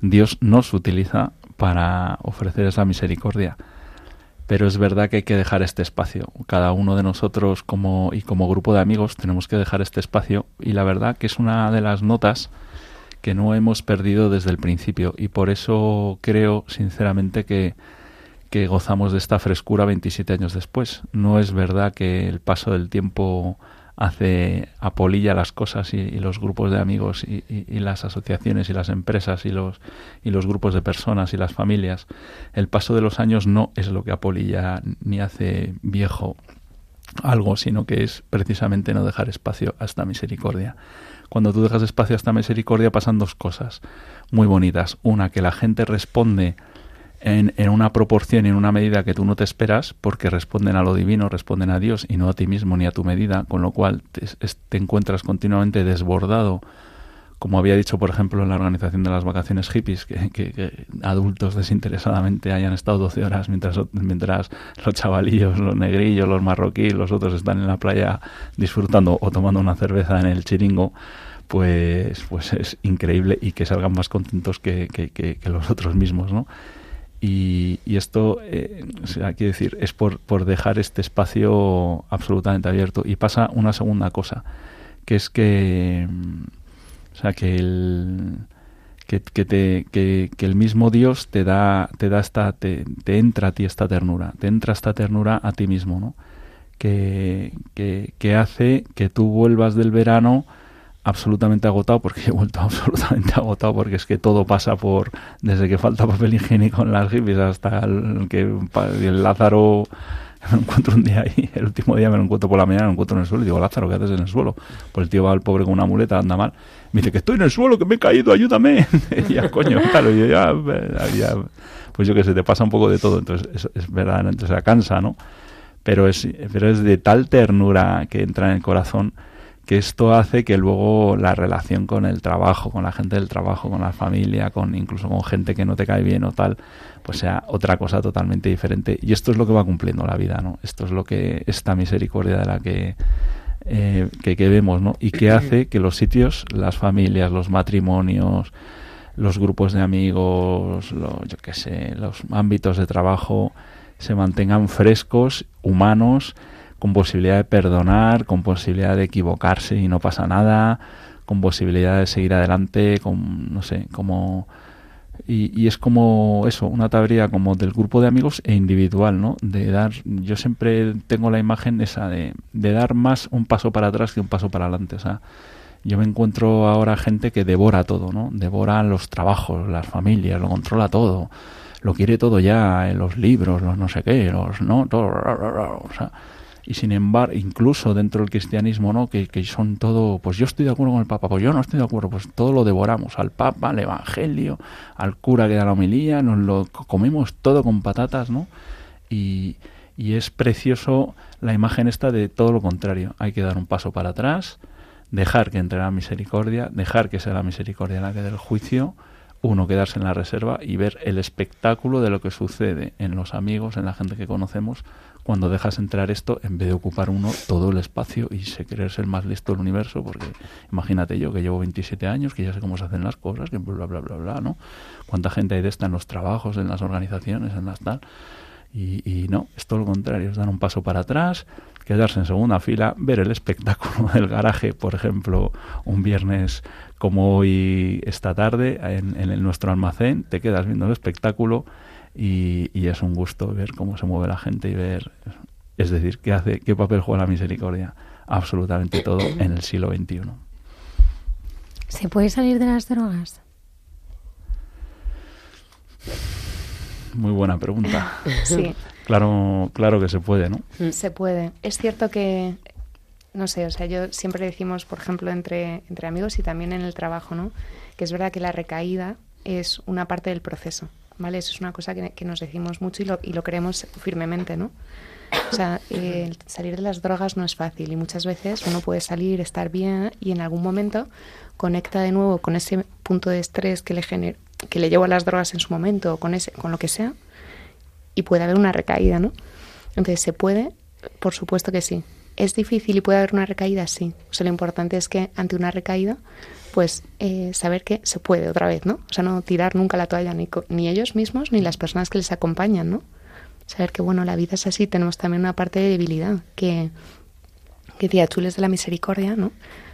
Dios nos utiliza para ofrecer esa misericordia. Pero es verdad que hay que dejar este espacio. Cada uno de nosotros como y como grupo de amigos tenemos que dejar este espacio y la verdad que es una de las notas que no hemos perdido desde el principio y por eso creo sinceramente que, que gozamos de esta frescura 27 años después. No es verdad que el paso del tiempo hace apolilla las cosas y, los grupos de amigos y, las asociaciones y las empresas y los y los grupos de personas y las familias. El paso de los años no es lo que apolilla ni hace viejo algo, sino que es precisamente no dejar espacio a esta misericordia. Cuando tú dejas espacio a esta misericordia pasan dos cosas muy bonitas. Una, que la gente responde en, una proporción y en una medida que tú no te esperas, porque responden a lo divino, responden a Dios y no a ti mismo ni a tu medida, con lo cual te, encuentras continuamente desbordado como había dicho, por ejemplo, en la organización de las vacaciones hippies, que, adultos desinteresadamente hayan estado 12 horas mientras, mientras los chavalillos, los negrillos, los marroquíes, los otros están en la playa disfrutando o tomando una cerveza en el chiringo, pues, pues es increíble y que salgan más contentos que los otros mismos, ¿no? Y, esto, eh, o sea, quiero decir, es por, por dejar este espacio absolutamente abierto. Y pasa una segunda cosa, que es que, mm, o sea, que el, que, que te, que, el mismo Dios te da, te da esta, te, te entra a ti esta ternura, te entra esta ternura a ti mismo, ¿no? Que, que hace que tú vuelvas del verano absolutamente agotado, porque he vuelto absolutamente agotado, porque es que todo pasa por, desde que falta papel higiénico en las hippies hasta que el Lázaro me lo encuentro un día ahí, el último día me lo encuentro por la mañana, me lo encuentro en el suelo y digo, Lázaro, ¿qué haces en el suelo? Pues el tío va al pobre con una muleta, anda mal. Me dice que estoy en el suelo, que me he caído, ayúdame. y ya, coño, claro, yo ya, ya, pues yo que sé, te pasa un poco de todo, entonces es, es verdad, entonces se cansa, ¿no? Pero es, pero es de tal ternura que entra en el corazón que esto hace que luego la relación con el trabajo, con la gente del trabajo, con la familia, con incluso con gente que no te cae bien o tal, pues sea otra cosa totalmente diferente. Y esto es lo que va cumpliendo la vida, ¿no? Esto es lo que esta misericordia de la que eh, que, vemos, ¿no? Y que hace que los sitios, las familias, los matrimonios, los grupos de amigos, yo qué sé, los ámbitos de trabajo se mantengan frescos, humanos, con posibilidad de perdonar, con posibilidad de equivocarse y no pasa nada, con posibilidad de seguir adelante, con, no sé, como... Y, y es como eso, una tablilla como del grupo de amigos e individual, ¿no? De dar, yo siempre tengo la imagen esa de, de dar más un paso para atrás que un paso para adelante, o sea, yo me encuentro ahora gente que devora todo, ¿no? Devora los trabajos, las familias, lo controla todo, lo quiere todo ya, eh, los libros, los no sé qué, los no, todo, o sea, y sin embargo, incluso dentro del cristianismo, ¿no? Que, que son todo, pues yo estoy de acuerdo con el Papa, pues yo no estoy de acuerdo, pues todo lo devoramos, al Papa, al Evangelio, al cura que da la homilía, nos lo co- comemos todo con patatas, ¿no? Y, y es precioso la imagen esta de todo lo contrario, hay que dar un paso para atrás, dejar que entre la misericordia, dejar que sea la misericordia la que dé el juicio, uno quedarse en la reserva y ver el espectáculo de lo que sucede en los amigos, en la gente que conocemos, cuando dejas entrar esto en vez de ocupar uno todo el espacio y se creerse el más listo del universo, porque imagínate yo que llevo 27 años, que ya sé cómo se hacen las cosas, que bla, bla, bla, bla, ¿no? ¿Cuánta gente hay de esta en los trabajos, en las organizaciones, en las tal? Y, y no, es todo lo contrario, es dar un paso para atrás, quedarse en segunda fila, ver el espectáculo del garaje, por ejemplo, un viernes como hoy esta tarde en, en nuestro almacén, te quedas viendo el espectáculo y, y es un gusto ver cómo se mueve la gente y ver, es decir, qué hace, qué papel juega la misericordia, absolutamente todo en el siglo XXI. ¿Se puede salir de las drogas? Muy buena pregunta. Sí, Claro, claro que se puede, ¿no? se puede. Es cierto que, no sé, o sea, yo siempre decimos, por ejemplo, entre, entre amigos y también en el trabajo, ¿no? Que es verdad que la recaída es una parte del proceso, ¿vale? Eso es una cosa que, que nos decimos mucho y lo, y lo creemos firmemente, ¿no? O sea, eh, salir de las drogas no es fácil y muchas veces uno puede salir, estar bien y en algún momento conecta de nuevo con ese punto de estrés que le gener- que le llevó a las drogas en su momento o con ese con lo que sea y puede haber una recaída, ¿no? Entonces, ¿se puede? Por supuesto que sí. ¿Es difícil y puede haber una recaída? Sí. O sea, lo importante es que ante una recaída, pues eh, saber que se puede otra vez, ¿no? O sea, no tirar nunca la toalla ni, ni ellos mismos ni las personas que les acompañan, ¿no? Saber que, bueno, la vida es así, tenemos también una parte de debilidad, que, que decía Chules de la misericordia, ¿no?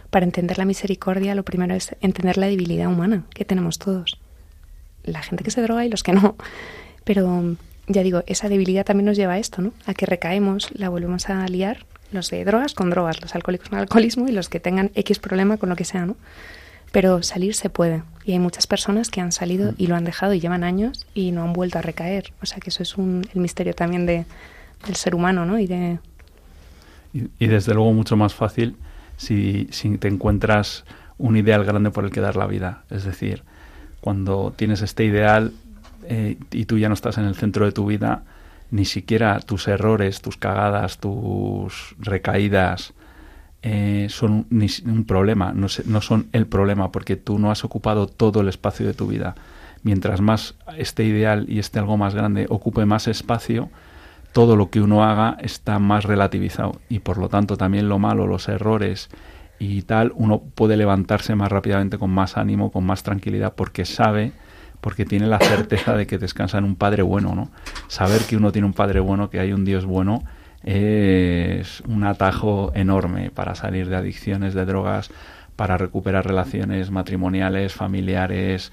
Para entender la misericordia, lo primero es entender la debilidad humana que tenemos todos. La gente que se droga y los que no. Pero ya digo, esa debilidad también nos lleva a esto, ¿no? A que recaemos, la volvemos a liar, los de drogas con drogas, los alcohólicos con alcoholismo y los que tengan X problema con lo que sea, ¿no? Pero salir se puede. Y hay muchas personas que han salido y lo han dejado y llevan años y no han vuelto a recaer. O sea que eso es un, el misterio también de, del ser humano, ¿no? Y de, Y, y desde luego mucho más fácil si, si te encuentras un ideal grande por el que dar la vida. Es decir, cuando tienes este ideal eh, y tú ya no estás en el centro de tu vida, ni siquiera tus errores, tus cagadas, tus recaídas eh, son un, problema, no, se- no son el problema, porque tú no has ocupado todo el espacio de tu vida. Mientras más este ideal y este algo más grande ocupe más espacio, todo lo que uno haga está más relativizado y por lo tanto también lo malo, los errores y tal, uno puede levantarse más rápidamente con más ánimo, con más tranquilidad porque sabe, porque tiene la certeza de que descansa en un padre bueno, ¿no? Saber que uno tiene un padre bueno, que hay un Dios bueno, es un atajo enorme para salir de adicciones, de drogas, para recuperar relaciones matrimoniales, familiares,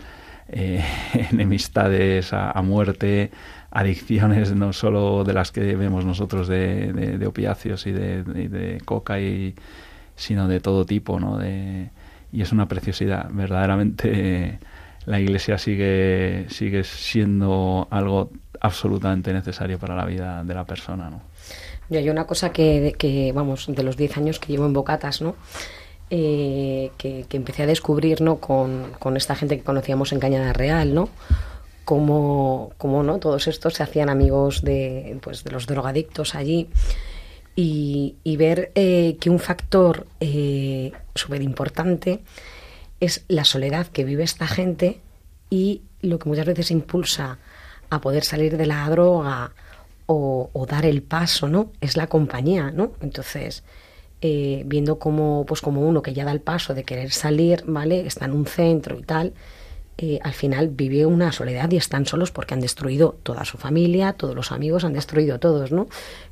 eh, enemistades a, muerte, adicciones no solo de las que vemos nosotros de, de- de opiáceos y de, de- coca y sino de todo tipo no y es una preciosidad. Verdaderamente la iglesia sigue sigue siendo algo absolutamente necesario para la vida de la persona no Y hay una cosa que, que, vamos, de los 10 años que llevo en Bocatas, ¿no? Eh, que, que empecé a descubrir, ¿no? Con, con esta gente que conocíamos en Cañada Real, ¿no? Cómo, cómo, ¿no? Todos estos se hacían amigos de, pues, de los drogadictos allí. Y, y ver eh, que un factor eh, súper importante es la soledad que vive esta gente y lo que muchas veces impulsa a poder salir de la droga o, o dar el paso, ¿no? Es la compañía, ¿no? Entonces, eh, viendo como, pues como uno que ya da el paso de querer salir, ¿vale? Está en un centro y tal, eh, al final vive una soledad y están solos porque han destruido toda su familia, todos los amigos, han destruido todos, ¿no?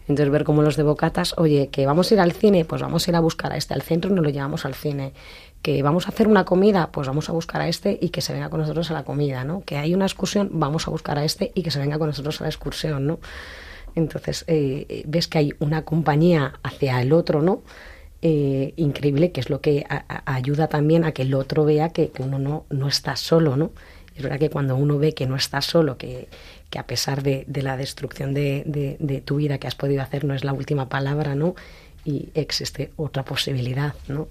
Entonces ver cómo los de Bocatas, oye, que vamos a ir al cine, pues vamos a ir a buscar a este al centro y nos lo llevamos al cine. Que vamos a hacer una comida, pues vamos a buscar a este y que se venga con nosotros a la comida, ¿no? Que hay una excursión, vamos a buscar a este y que se venga con nosotros a la excursión, ¿no? Entonces eh, eh, ves que hay una compañía hacia el otro, ¿no? Eh, increíble, que es lo que a- a- ayuda también a que el otro vea que uno no, no está solo, ¿no? Es verdad que cuando uno ve que no está solo, que, que a pesar de, de la destrucción de, de- de tu vida que has podido hacer no es la última palabra, ¿no? Y existe otra posibilidad, ¿no?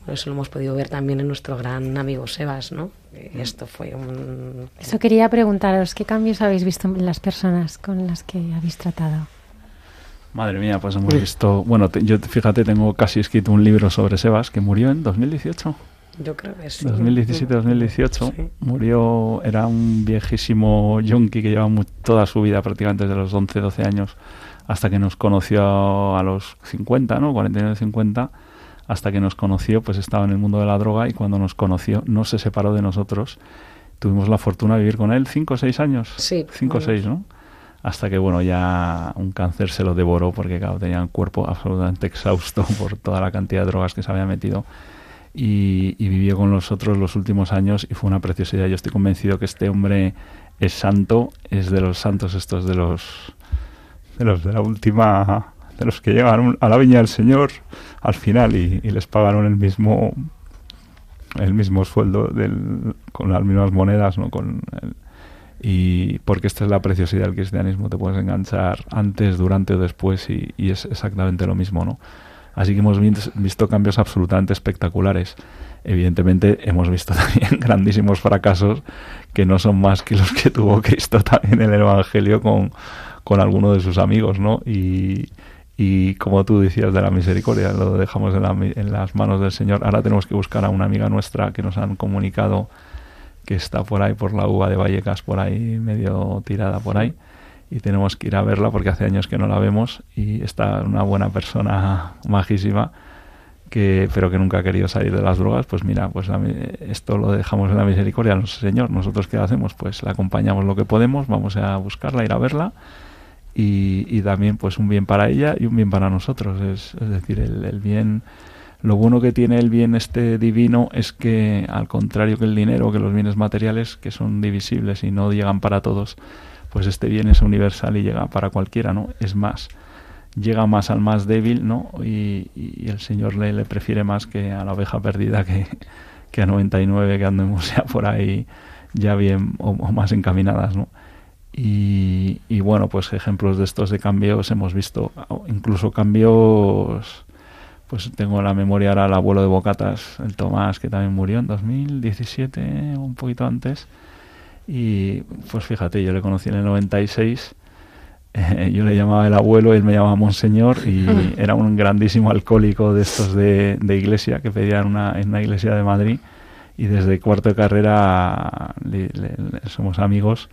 Bueno, eso lo hemos podido ver también en nuestro gran amigo Sebas, ¿no? Eh, Esto fue un... Eso quería preguntaros, ¿qué cambios habéis visto en las personas con las que habéis tratado? Madre mía, pues hemos visto. Bueno, te- yo fíjate, tengo casi escrito un libro sobre Sebas que murió en 2018. Yo creo que sí. 2017-2018. Sí. Murió, era un viejísimo yonki que llevaba mu- toda su vida, prácticamente desde los 11, 12 años, hasta que nos conoció a los 50, ¿no? 49-50. Hasta que nos conoció, pues estaba en el mundo de la droga y cuando nos conoció no se separó de nosotros. Tuvimos la fortuna de vivir con él 5 o 6 años. Sí, 5 o bueno. 6, ¿no? Hasta que, bueno, ya un cáncer se lo devoró porque, claro, tenía el cuerpo absolutamente exhausto por toda la cantidad de drogas que se había metido. Y, vivió con nosotros los últimos años y fue una preciosidad. Yo estoy convencido que este hombre es santo, es de los santos estos de los de los de la última de los que llegan a la viña del Señor al final y, y les pagaron el mismo el mismo sueldo del, con las mismas monedas, ¿no? Con el- y porque esta es la preciosidad del cristianismo, te puedes enganchar antes, durante o después y, es exactamente lo mismo, ¿no? Así que hemos vis- visto cambios absolutamente espectaculares. Evidentemente hemos visto también grandísimos fracasos que no son más que los que tuvo Cristo también en el Evangelio con, con alguno de sus amigos, ¿no? Y, y como tú decías de la misericordia, lo dejamos en, la en las manos del Señor. Ahora tenemos que buscar a una amiga nuestra que nos han comunicado que está por ahí, por la uva de Vallecas, por ahí medio tirada por ahí. Y tenemos que ir a verla porque hace años que no la vemos y está una buena persona majísima que pero que nunca ha querido salir de las drogas, pues mira, pues la esto lo dejamos en la misericordia del Señor. Nosotros qué hacemos? Pues la acompañamos lo que podemos, vamos a buscarla, ir a verla y, y también pues un bien para ella y un bien para nosotros. Es, es decir, el, el bien, lo bueno que tiene el bien este divino es que al contrario que el dinero, que los bienes materiales que son divisibles y no llegan para todos, pues este bien es universal y llega para cualquiera, ¿no? Es más, llega más al más débil, ¿no? Y, el Señor le, le prefiere más que a la oveja perdida que, que a 99 que andemos ya por ahí ya bien o, o más encaminadas, ¿no? Y, y bueno, pues ejemplos de estos de cambios hemos visto, incluso cambios, pues tengo en la memoria ahora el abuelo de Bocatas, el Tomás, que también murió en 2017 o un poquito antes. Y pues fíjate, yo le conocí en el 96, eh, yo le llamaba el abuelo, él me llamaba Monseñor y era un grandísimo alcohólico de estos de, de iglesia que pedían una, en una iglesia de Madrid y desde cuarto de carrera le- le- le- somos amigos.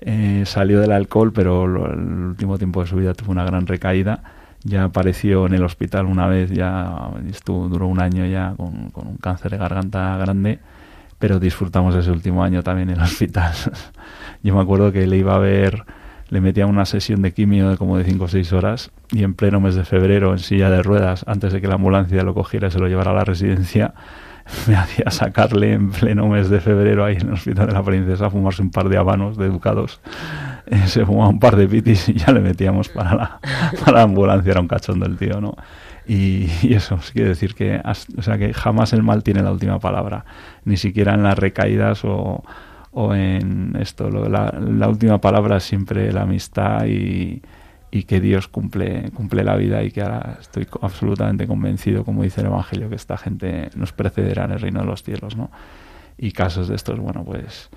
Eh, salió del alcohol, pero lo- el último tiempo de su vida tuvo una gran recaída. Ya apareció en el hospital una vez, ya estuvo, duró un año ya con, con un cáncer de garganta grande, pero disfrutamos ese último año también en el hospital. Yo me acuerdo que le iba a ver, le metía una sesión de quimio de como de 5 o 6 horas y en pleno mes de febrero en silla de ruedas, antes de que la ambulancia lo cogiera y se lo llevara a la residencia, me hacía sacarle en pleno mes de febrero ahí en el Hospital de la Princesa a fumarse un par de habanos de educados. Eh, se fumaba un par de pitis y ya le metíamos para la, ambulancia, era un cachondo el tío, ¿no? Y, eso, sí quiere decir que, has- o sea, que jamás el mal tiene la última palabra, ni siquiera en las recaídas o, o en esto. Lo- la, la última palabra es siempre la amistad y, y que Dios cumple, cumple la vida y que ahora estoy absolutamente convencido, como dice el Evangelio, que esta gente nos precederá en el reino de los cielos, ¿no? Y casos de estos, bueno, pues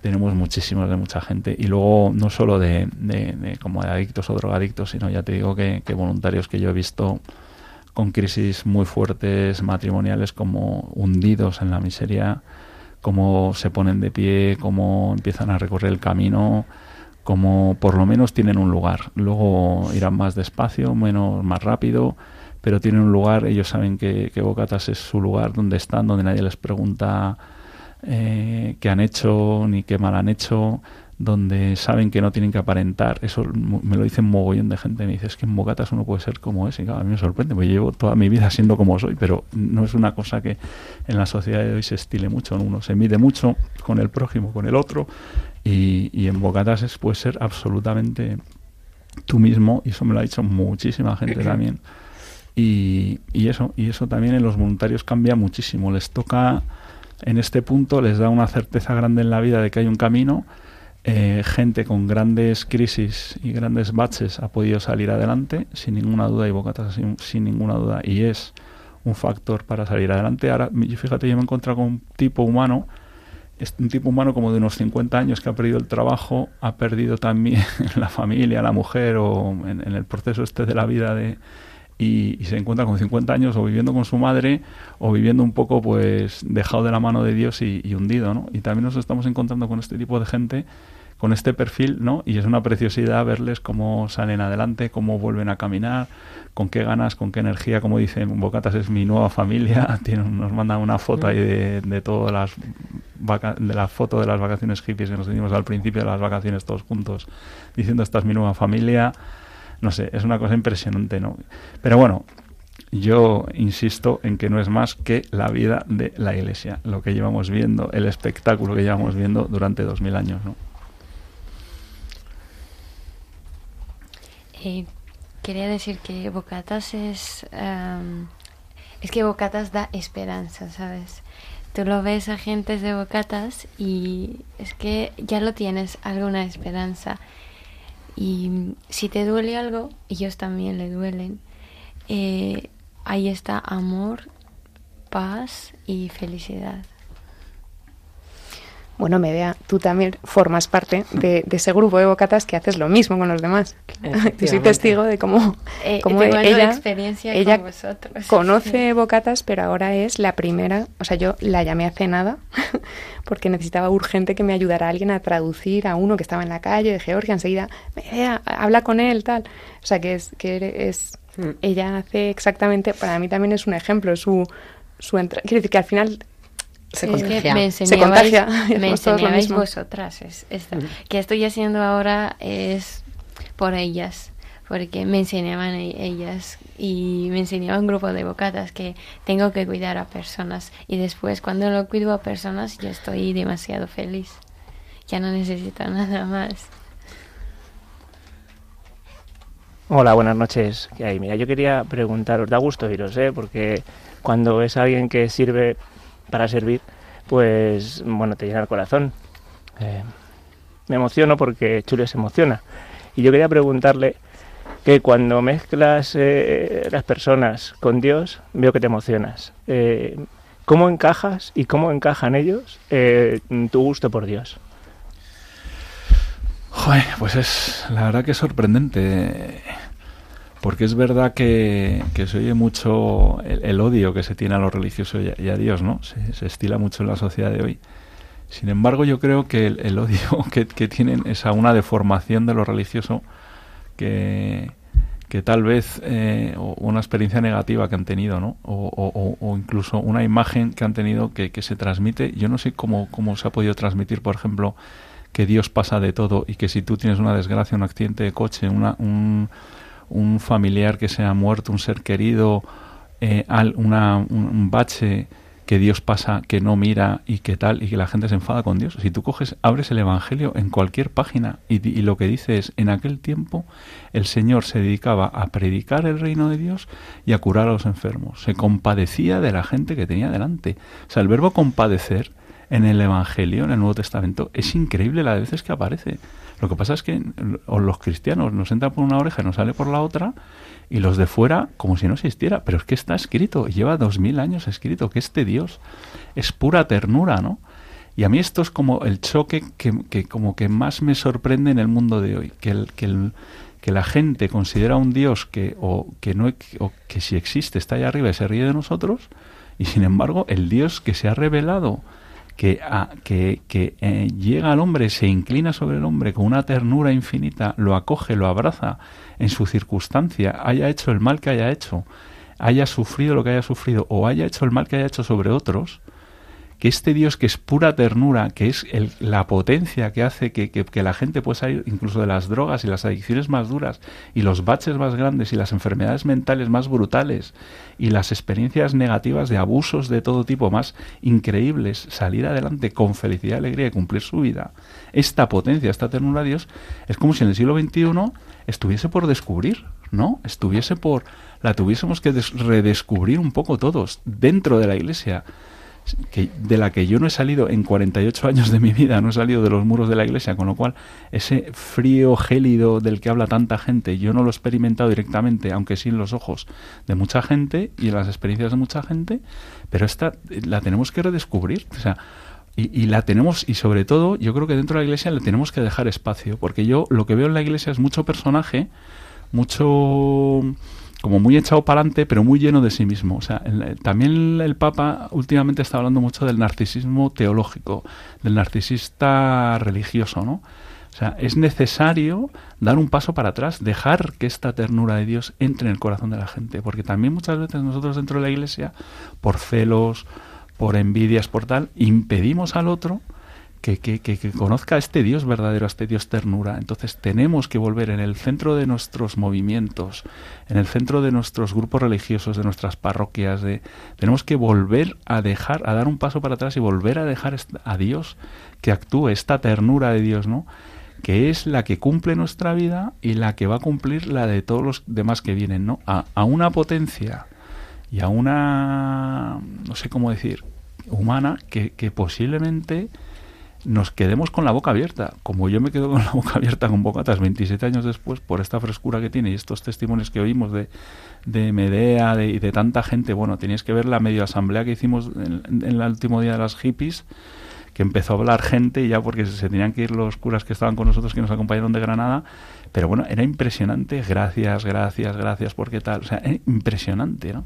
tenemos muchísimos de mucha gente y luego no solo de, de- de como de adictos o drogadictos, sino ya te digo que, voluntarios que yo he visto con crisis muy fuertes matrimoniales como hundidos en la miseria, cómo se ponen de pie, cómo empiezan a recorrer el camino, como por lo menos tienen un lugar. Luego irán más despacio, menos, más rápido, pero tienen un lugar, ellos saben que, que Bocatas es su lugar donde están, donde nadie les pregunta eh, qué han hecho ni qué mal han hecho, donde saben que no tienen que aparentar. Eso me lo dicen mogollón de gente. Me dice, es que en Bocatas uno puede ser como es. Y claro, a mí me sorprende, porque llevo toda mi vida siendo como soy, pero no es una cosa que en la sociedad de hoy se estile mucho. ¿no? Uno se mide mucho con el prójimo, con el otro, y, y en Bocatas es, puede ser absolutamente tú mismo, y eso me lo ha dicho muchísima gente también. Y, y eso, y eso también en los voluntarios cambia muchísimo. Les toca, en este punto, les da una certeza grande en la vida de que hay un camino. Eh, gente con grandes crisis y grandes baches ha podido salir adelante, sin ninguna duda, y Bocatas sin, ninguna duda, y es un factor para salir adelante. Ahora, fíjate, yo me he encontrado con un tipo humano, un tipo humano como de unos 50 años que ha perdido el trabajo, ha perdido también la familia, la mujer o en, en el proceso este de la vida de, y, se encuentra con 50 años o viviendo con su madre o viviendo un poco pues dejado de la mano de Dios y, hundido, ¿no? Y también nos estamos encontrando con este tipo de gente con este perfil, ¿no? Y es una preciosidad verles cómo salen adelante, cómo vuelven a caminar, con qué ganas, con qué energía, como dicen, Bocatas es mi nueva familia, tiene, nos mandan una foto ahí de, de todas las de la foto de las vacaciones hippies que nos dimos al principio de las vacaciones todos juntos, diciendo esta es mi nueva familia, no sé, es una cosa impresionante, ¿no? Pero bueno, yo insisto en que no es más que la vida de la iglesia, lo que llevamos viendo, el espectáculo que llevamos viendo durante dos mil años, ¿no? Eh, quería decir que Bocatas es... em, es que Bocatas da esperanza, ¿sabes? Tú lo ves a gentes de Bocatas y es que ya lo tienes, alguna esperanza. Y si te duele algo, ellos también le duelen. eh, ahí está amor, paz y felicidad. Bueno, Medea, tú también formas parte de, de ese grupo de bocatas que haces lo mismo con los demás. Yo soy testigo de cómo, Eh, cómo tengo algo de ella, experiencia ella con vosotros. conoce bocatas, pero ahora es la primera. O sea, yo la llamé hace nada porque necesitaba urgente que me ayudara alguien a traducir a uno que estaba en la calle de Georgia. Enseguida, Medea, habla con él, tal. O sea, que es que es Mm. ella hace exactamente. Para mí también es un ejemplo. Su su entra- Quiero decir que al final Se contagia. me Se contagia, me enseñabais vosotras. Es, esta- Ujú. Que estoy haciendo ahora es por ellas, porque me enseñaban e- ellas y me enseñaba un grupo de bocatas que tengo que cuidar a personas y después cuando lo cuido a personas yo estoy demasiado feliz. Ya no necesito nada más. Hola, buenas noches. Mira, yo quería preguntaros, da gusto oíros, ¿eh? Porque cuando es alguien que sirve para servir, pues, bueno, te llena el corazón. Eh, me emociono porque Chulio se emociona. Y yo quería preguntarle que cuando mezclas eh, las personas con Dios, veo que te emocionas. Eh, ¿Cómo encajas y cómo encajan ellos tu gusto por Dios? Joder, pues es la verdad que es sorprendente. Porque es verdad que, que se oye mucho el, odio que se tiene a los religiosos y a, Dios, ¿no? Se, estila mucho en la sociedad de hoy. Sin embargo, yo creo que el, el odio que, que tienen es a una deformación de lo religioso que, que tal vez eh, o una experiencia negativa que han tenido, ¿no? O, o- o- o incluso una imagen que han tenido que, que se transmite. Yo no sé cómo, cómo se ha podido transmitir, por ejemplo, que Dios pasa de todo y que si tú tienes una desgracia, un accidente de coche, una, un, un familiar que se ha muerto, un ser querido, eh, una, un, bache que Dios pasa, que no mira y que tal, y que la gente se enfada con Dios. Si tú coges, abres el Evangelio en cualquier página y, y lo que dice es, en aquel tiempo el Señor se dedicaba a predicar el reino de Dios y a curar a los enfermos. Se compadecía de la gente que tenía delante. O sea, el verbo compadecer en el Evangelio, en el Nuevo Testamento, es increíble la de veces que aparece. Lo que pasa es que los cristianos nos entra por una oreja y nos sale por la otra, y los de fuera como si no existiera. Pero es que está escrito, lleva dos mil años escrito, que este Dios es pura ternura, ¿no? Y a mí esto es como el choque que, como que más me sorprende en el mundo de hoy, que que que la gente considera un Dios que o que no o que si existe está allá arriba y se ríe de nosotros, y sin embargo el Dios que se ha revelado que, a- que, que, eh, llega al hombre, se inclina sobre el hombre con una ternura infinita, lo acoge, lo abraza en su circunstancia, haya hecho el mal que haya hecho, haya sufrido lo que haya sufrido o haya hecho el mal que haya hecho sobre otros, que este Dios que es pura ternura, que es el- la potencia que hace que, que- que la gente pueda salir incluso de las drogas y las adicciones más duras y los baches más grandes y las enfermedades mentales más brutales y las experiencias negativas de abusos de todo tipo más increíbles, salir adelante con felicidad, alegría y cumplir su vida. Esta potencia, esta ternura de Dios, es como si en el siglo XXI estuviese por descubrir, ¿no? Estuviese por... la tuviésemos que des- redescubrir un poco todos dentro de la iglesia de la que yo no he salido en 48 años de mi vida, no he salido de los muros de la iglesia, con lo cual ese frío gélido del que habla tanta gente, yo no lo he experimentado directamente, aunque sí en los ojos de mucha gente y en las experiencias de mucha gente, pero esta eh, la tenemos que redescubrir, o sea, y, y la tenemos, y sobre todo, yo creo que dentro de la iglesia le tenemos que dejar espacio, porque yo lo que veo en la iglesia es mucho personaje, mucho como muy echado para adelante, pero muy lleno de sí mismo. O sea, el- también el Papa últimamente está hablando mucho del narcisismo teológico, del narcisista religioso, ¿no? O sea, es necesario dar un paso para atrás, dejar que esta ternura de Dios entre en el corazón de la gente, porque también muchas veces nosotros dentro de la Iglesia, por celos, por envidias, por tal, impedimos al otro que, que, que, que conozca a este Dios verdadero, a este Dios ternura. Entonces tenemos que volver en el centro de nuestros movimientos, en el centro de nuestros grupos religiosos, de nuestras parroquias, de, tenemos que volver a dejar, a dar un paso para atrás y volver a dejar a Dios que actúe, esta ternura de Dios, ¿no? que es la que cumple nuestra vida y la que va a cumplir la de todos los demás que vienen, ¿no? A, a una potencia y a una, no sé cómo decir, humana, que, que posiblemente nos quedemos con la boca abierta, como yo me quedo con la boca abierta con Bocatas 27 años después por esta frescura que tiene y estos testimonios que oímos de, de Medea de, y de tanta gente. Bueno, teníais que ver la medio asamblea que hicimos en, en el último día de las hippies, que empezó a hablar gente ya porque se tenían que ir los curas que estaban con nosotros, que nos acompañaron de Granada. Pero bueno, era impresionante. Gracias, gracias, gracias, porque tal. O sea, era impresionante, ¿no?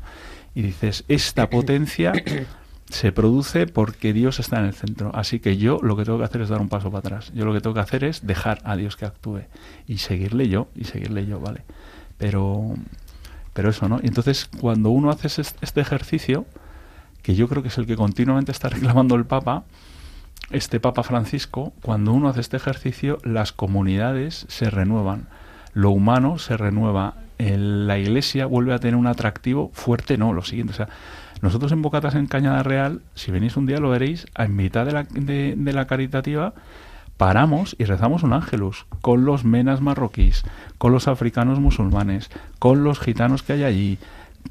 Y dices, esta potencia se produce porque Dios está en el centro. Así que yo lo que tengo que hacer es dar un paso para atrás. Yo lo que tengo que hacer es dejar a Dios que actúe y seguirle yo, y seguirle yo, ¿vale? Pero, pero eso, ¿no? Y entonces cuando uno hace es- este ejercicio, que yo creo que es el que continuamente está reclamando el Papa, este Papa Francisco, cuando uno hace este ejercicio, las comunidades se renuevan, lo humano se renueva, el- la iglesia vuelve a tener un atractivo fuerte, no, lo siguiente, o sea, nosotros en Bocatas en Cañada Real, si venís un día lo veréis, a mitad de la, de, la caritativa, paramos y rezamos un ángelus con los menas marroquíes, con los africanos musulmanes, con los gitanos que hay allí,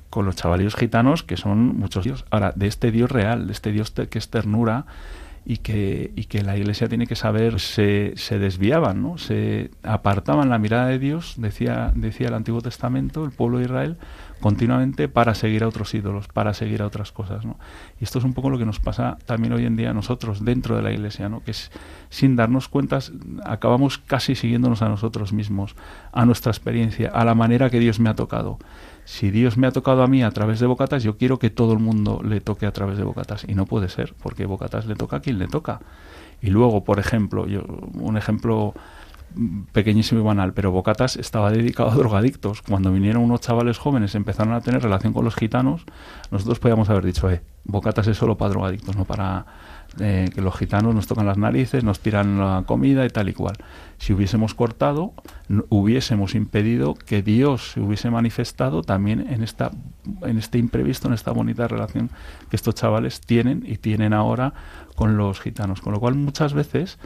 con los chavalillos gitanos que son muchos dios. Ahora, de este Dios real, de este Dios que es ternura y que, y que la iglesia tiene que saber, se, se desviaban, ¿no? se apartaban la mirada de Dios, decía, decía el Antiguo Testamento, el pueblo de Israel, continuamente para seguir a otros ídolos, para seguir a otras cosas. ¿no? Y esto es un poco lo que nos pasa también hoy en día a nosotros dentro de la iglesia, ¿no? que sin darnos cuentas acabamos casi siguiéndonos a nosotros mismos, a nuestra experiencia, a la manera que Dios me ha tocado. Si Dios me ha tocado a mí a través de Bocatas, yo quiero que todo el mundo le toque a través de Bocatas. Y no puede ser, porque Bocatas le toca a quien le toca. Y luego, por ejemplo, yo, un ejemplo pequeñísimo y banal, pero Bocatas estaba dedicado a drogadictos. Cuando vinieron unos chavales jóvenes y empezaron a tener relación con los gitanos, nosotros podíamos haber dicho, eh, Bocatas es solo para drogadictos, no para eh, que los gitanos nos tocan las narices, nos tiran la comida y tal y cual. Si hubiésemos cortado, hubiésemos impedido que Dios se hubiese manifestado también en esta en este imprevisto, en esta bonita relación que estos chavales tienen y tienen ahora con los gitanos. Con lo cual muchas veces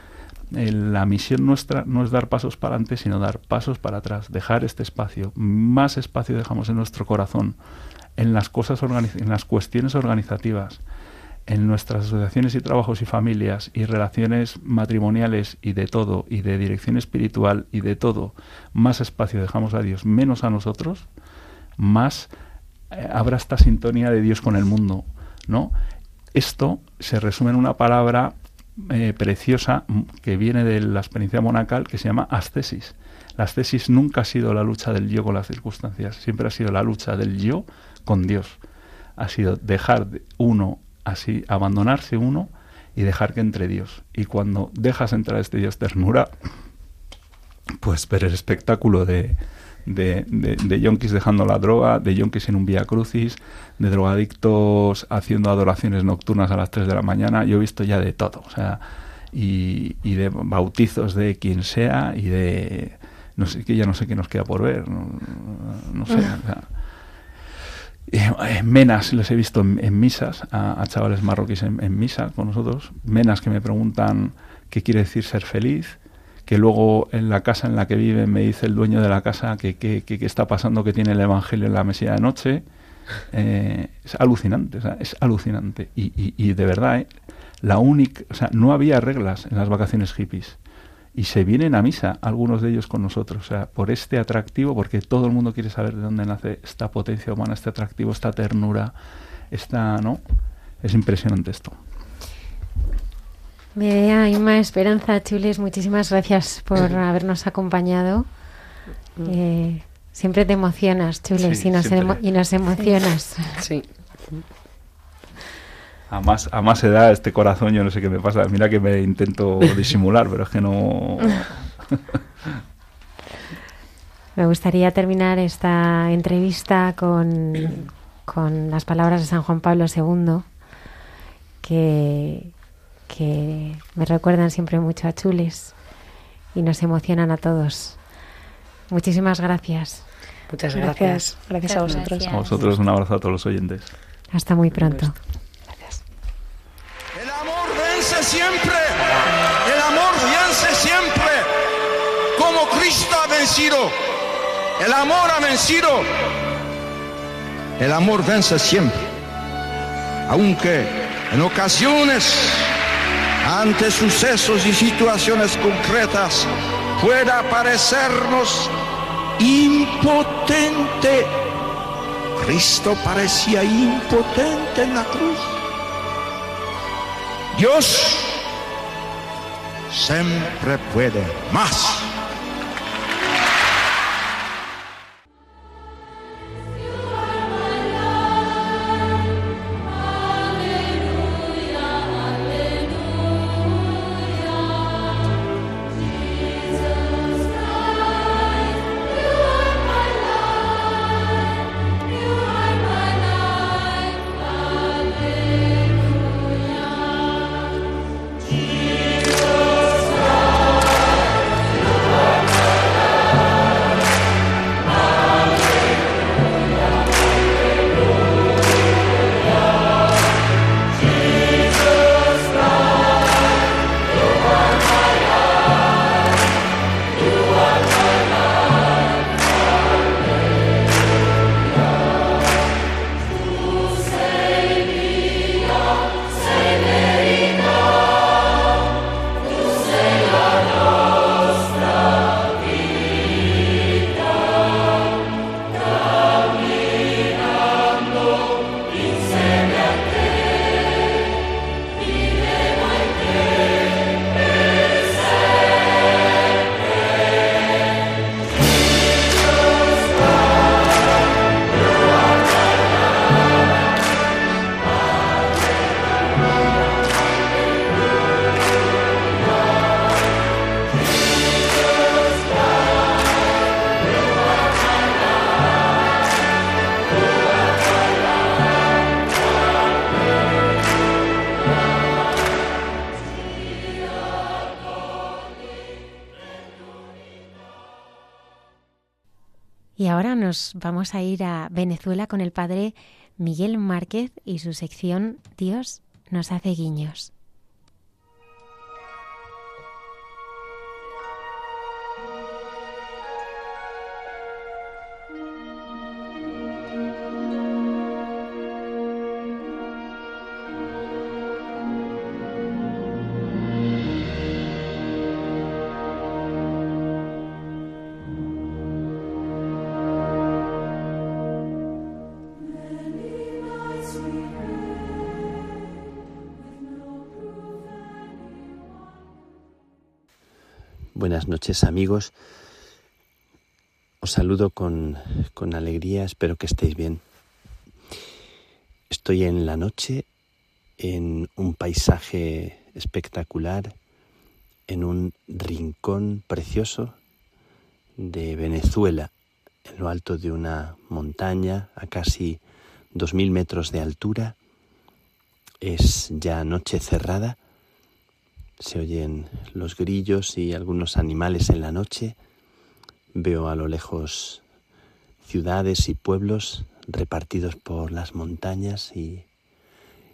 la misión nuestra no es dar pasos para adelante, sino dar pasos para atrás, dejar este espacio. Más espacio dejamos en nuestro corazón, en las cosas en las cuestiones organizativas, en nuestras asociaciones y trabajos y familias y relaciones matrimoniales y de todo, y de dirección espiritual y de todo, más espacio dejamos a Dios, menos a nosotros, más eh, habrá esta sintonía de Dios con el mundo, ¿no? Esto se resume en una palabra eh, preciosa que viene de la experiencia monacal que se llama ascesis. La ascesis nunca ha sido la lucha del yo con las circunstancias, siempre ha sido la lucha del yo con Dios. Ha sido dejar de uno así, abandonarse uno y dejar que entre Dios. Y cuando dejas entrar este Dios ternura, pues ver el espectáculo de, de, de, de yonkis dejando la droga, de yonkis en un vía crucis, de drogadictos haciendo adoraciones nocturnas a las 3 de la mañana. Yo he visto ya de todo, o sea, y, y de bautizos de quien sea y de no sé que ya no sé qué nos queda por ver, no, sé. o sea, eh, menas les he visto en, en misas, a, a chavales marroquíes en, en misa con nosotros, menas que me preguntan qué quiere decir ser feliz, que luego en la casa en la que viven me dice el dueño de la casa que, que, que- que está pasando que tiene el Evangelio en la mesilla de noche. Eh, es alucinante, o sea, es alucinante. Y, y- y de verdad, eh, la única, o sea, no había reglas en las vacaciones hippies. Y se vienen a misa algunos de ellos con nosotros, o sea, por este atractivo, porque todo el mundo quiere saber de dónde nace esta potencia humana, este atractivo, esta ternura, esta, ¿no? Es impresionante esto. Medea, Inma, Esperanza, Chules, muchísimas gracias por habernos acompañado. Eh, siempre te emocionas, Chules, Sí, y, nos emo- y nos emocionas. Sí. A más, a más edad, este corazón, yo no sé qué me pasa. Mira que me intento disimular, pero es que no. Me gustaría terminar esta entrevista con, con las palabras de San Juan Pablo II, que, que me recuerdan siempre mucho a Chules y nos emocionan a todos. Muchísimas gracias. Muchas gracias. Gracias, gracias a vosotros. gracias. A vosotros un abrazo a todos los oyentes. Hasta muy pronto. El amor vence siempre. El amor vence siempre. Como Cristo ha vencido. El amor ha vencido. El amor vence siempre. Aunque en ocasiones, ante sucesos y situaciones concretas, pueda parecernos impotente. Cristo parecía impotente en la cruz. Dios siempre puede más. Ahora nos vamos a ir a Venezuela con el padre Miguel Márquez y su sección Dios nos hace guiños. Buenas noches amigos. Os saludo con, con alegría, espero que estéis bien. Estoy en la noche, en un paisaje espectacular, en un rincón precioso de Venezuela, en lo alto de una montaña a casi 2.000 metros de altura. Es ya noche cerrada. Se oyen los grillos y algunos animales en la noche. Veo a lo lejos ciudades y pueblos repartidos por las montañas y,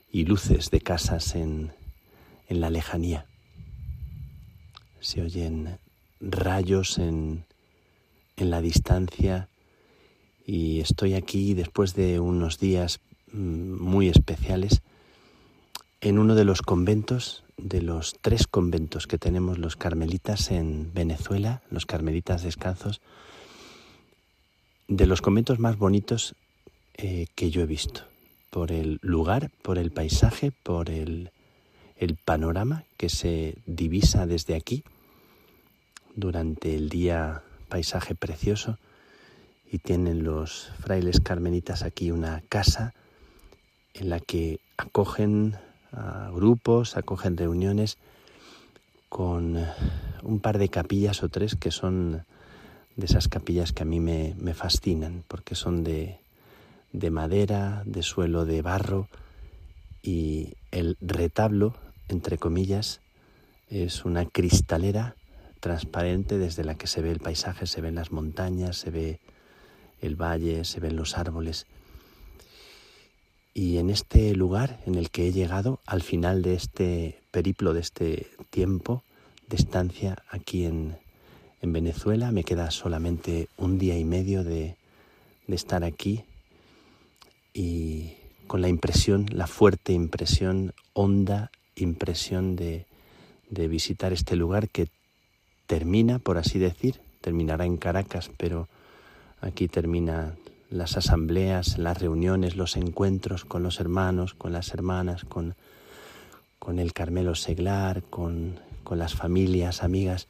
y luces de casas en, en la lejanía. Se oyen rayos en, en la distancia y estoy aquí después de unos días mm, muy especiales en uno de los conventos, de los tres conventos que tenemos los carmelitas en Venezuela, los carmelitas descalzos, de los conventos más bonitos eh, que yo he visto, por el lugar, por el paisaje, por el, el panorama que se divisa desde aquí durante el día paisaje precioso y tienen los frailes carmelitas aquí una casa en la que acogen a grupos, acogen reuniones con un par de capillas o tres que son de esas capillas que a mí me, me fascinan porque son de, de madera, de suelo de barro y el retablo, entre comillas, es una cristalera transparente desde la que se ve el paisaje, se ven las montañas, se ve el valle, se ven los árboles. Y en este lugar en el que he llegado al final de este periplo, de este tiempo de estancia aquí en, en Venezuela, me queda solamente un día y medio de, de estar aquí y con la impresión, la fuerte impresión, honda impresión de, de visitar este lugar que termina, por así decir, terminará en Caracas, pero aquí terminan las asambleas, las reuniones, los encuentros con los hermanos, con las hermanas, con, con el Carmelo Seglar, con, con las familias, amigas,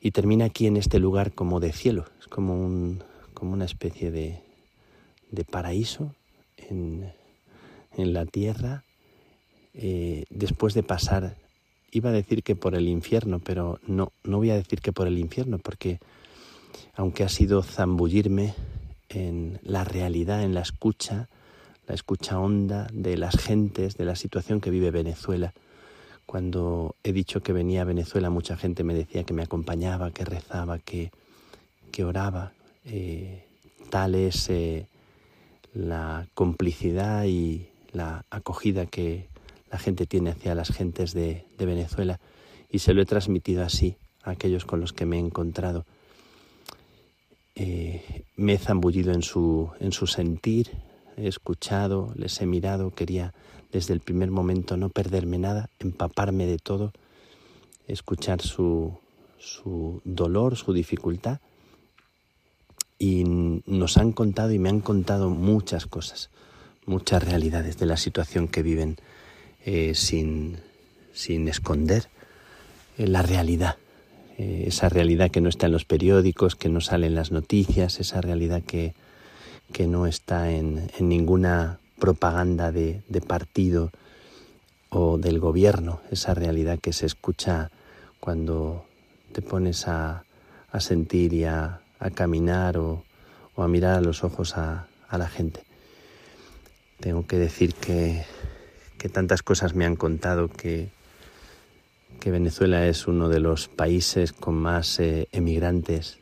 y termina aquí en este lugar como de cielo, es como, un, como una especie de, de paraíso en, en la tierra, eh, después de pasar iba a decir que por el infierno, pero no, no voy a decir que por el infierno, porque aunque ha sido zambullirme en la realidad, en la escucha, la escucha honda de las gentes, de la situación que vive Venezuela. Cuando he dicho que venía a Venezuela, mucha gente me decía que me acompañaba, que rezaba, que, que oraba. Eh, tal es eh, la complicidad y la acogida que, la gente tiene hacia las gentes de, de, Venezuela y se lo he transmitido así a aquellos con los que me he encontrado. Me he zambullido en su, en su sentir, he escuchado, les he mirado, quería desde el primer momento no perderme nada, empaparme de todo, escuchar su, su dolor, su dificultad. Y nos han contado y me han contado muchas cosas, muchas realidades de la situación que viven eh, sin, sin, esconder eh, la realidad, eh, esa realidad que no está en los periódicos, que no sale en las noticias, esa realidad que, que no está en, en ninguna propaganda de, de, partido o del gobierno, esa realidad que se escucha cuando te pones a, a sentir y a, a caminar o, o, a mirar a los ojos a, a la gente. Tengo que decir que que tantas cosas me han contado que, que Venezuela es uno de los países con más eh, emigrantes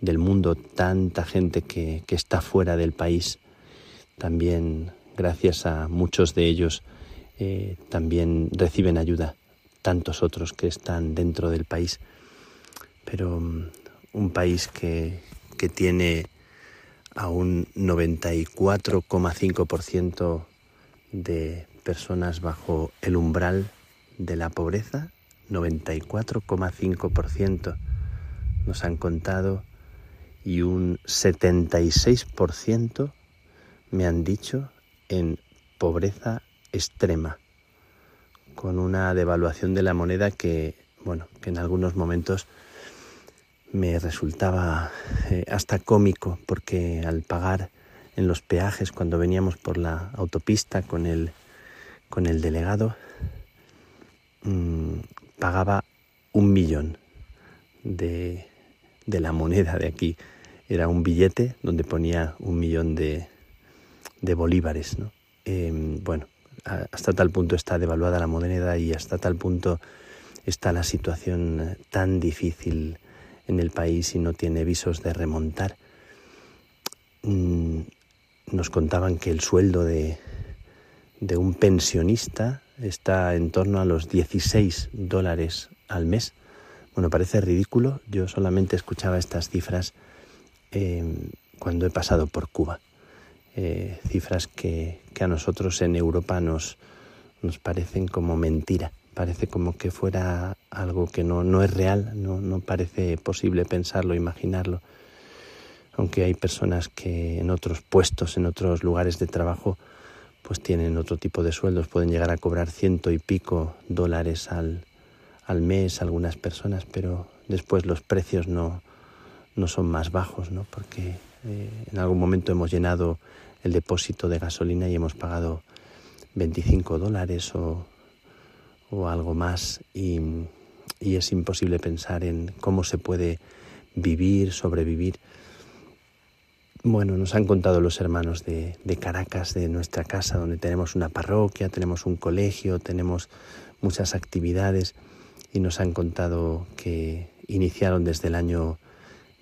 del mundo, tanta gente que, que, está fuera del país. También, gracias a muchos de ellos, eh, también reciben ayuda, tantos otros que están dentro del país. Pero um, un país que, que tiene a un 94,5% de personas bajo el umbral de la pobreza, 94,5% nos han contado y un 76% me han dicho en pobreza extrema, con una devaluación de la moneda que, bueno, que en algunos momentos me resultaba eh, hasta cómico, porque al pagar en los peajes cuando veníamos por la autopista con el con el delegado mmm, pagaba un millón de, de, la moneda de aquí era un billete donde ponía un millón de, de bolívares. ¿no? Eh, bueno, hasta tal punto está devaluada la moneda y hasta tal punto está la situación tan difícil en el país y no tiene visos de remontar. Mm, Nos contaban que el sueldo de, de un pensionista está en torno a los 16 dólares al mes. Bueno, parece ridículo. Yo solamente escuchaba estas cifras eh, cuando he pasado por Cuba. Eh, cifras que, que a nosotros en Europa nos, nos parecen como mentira. Parece como que fuera algo que no, no es real, no, no parece posible pensarlo, imaginarlo. Aunque hay personas que en otros puestos, en otros lugares de trabajo, pues tienen otro tipo de sueldos, pueden llegar a cobrar ciento y pico dólares al, al mes algunas personas, pero después los precios no, no son más bajos, ¿no? Porque eh, en algún momento hemos llenado el depósito de gasolina y hemos pagado 25 dólares o, o algo más y, y es imposible pensar en cómo se puede vivir, sobrevivir. Bueno, nos han contado los hermanos de, Caracas, de nuestra casa, donde tenemos una parroquia, tenemos un colegio, tenemos muchas actividades y nos han contado que iniciaron desde el año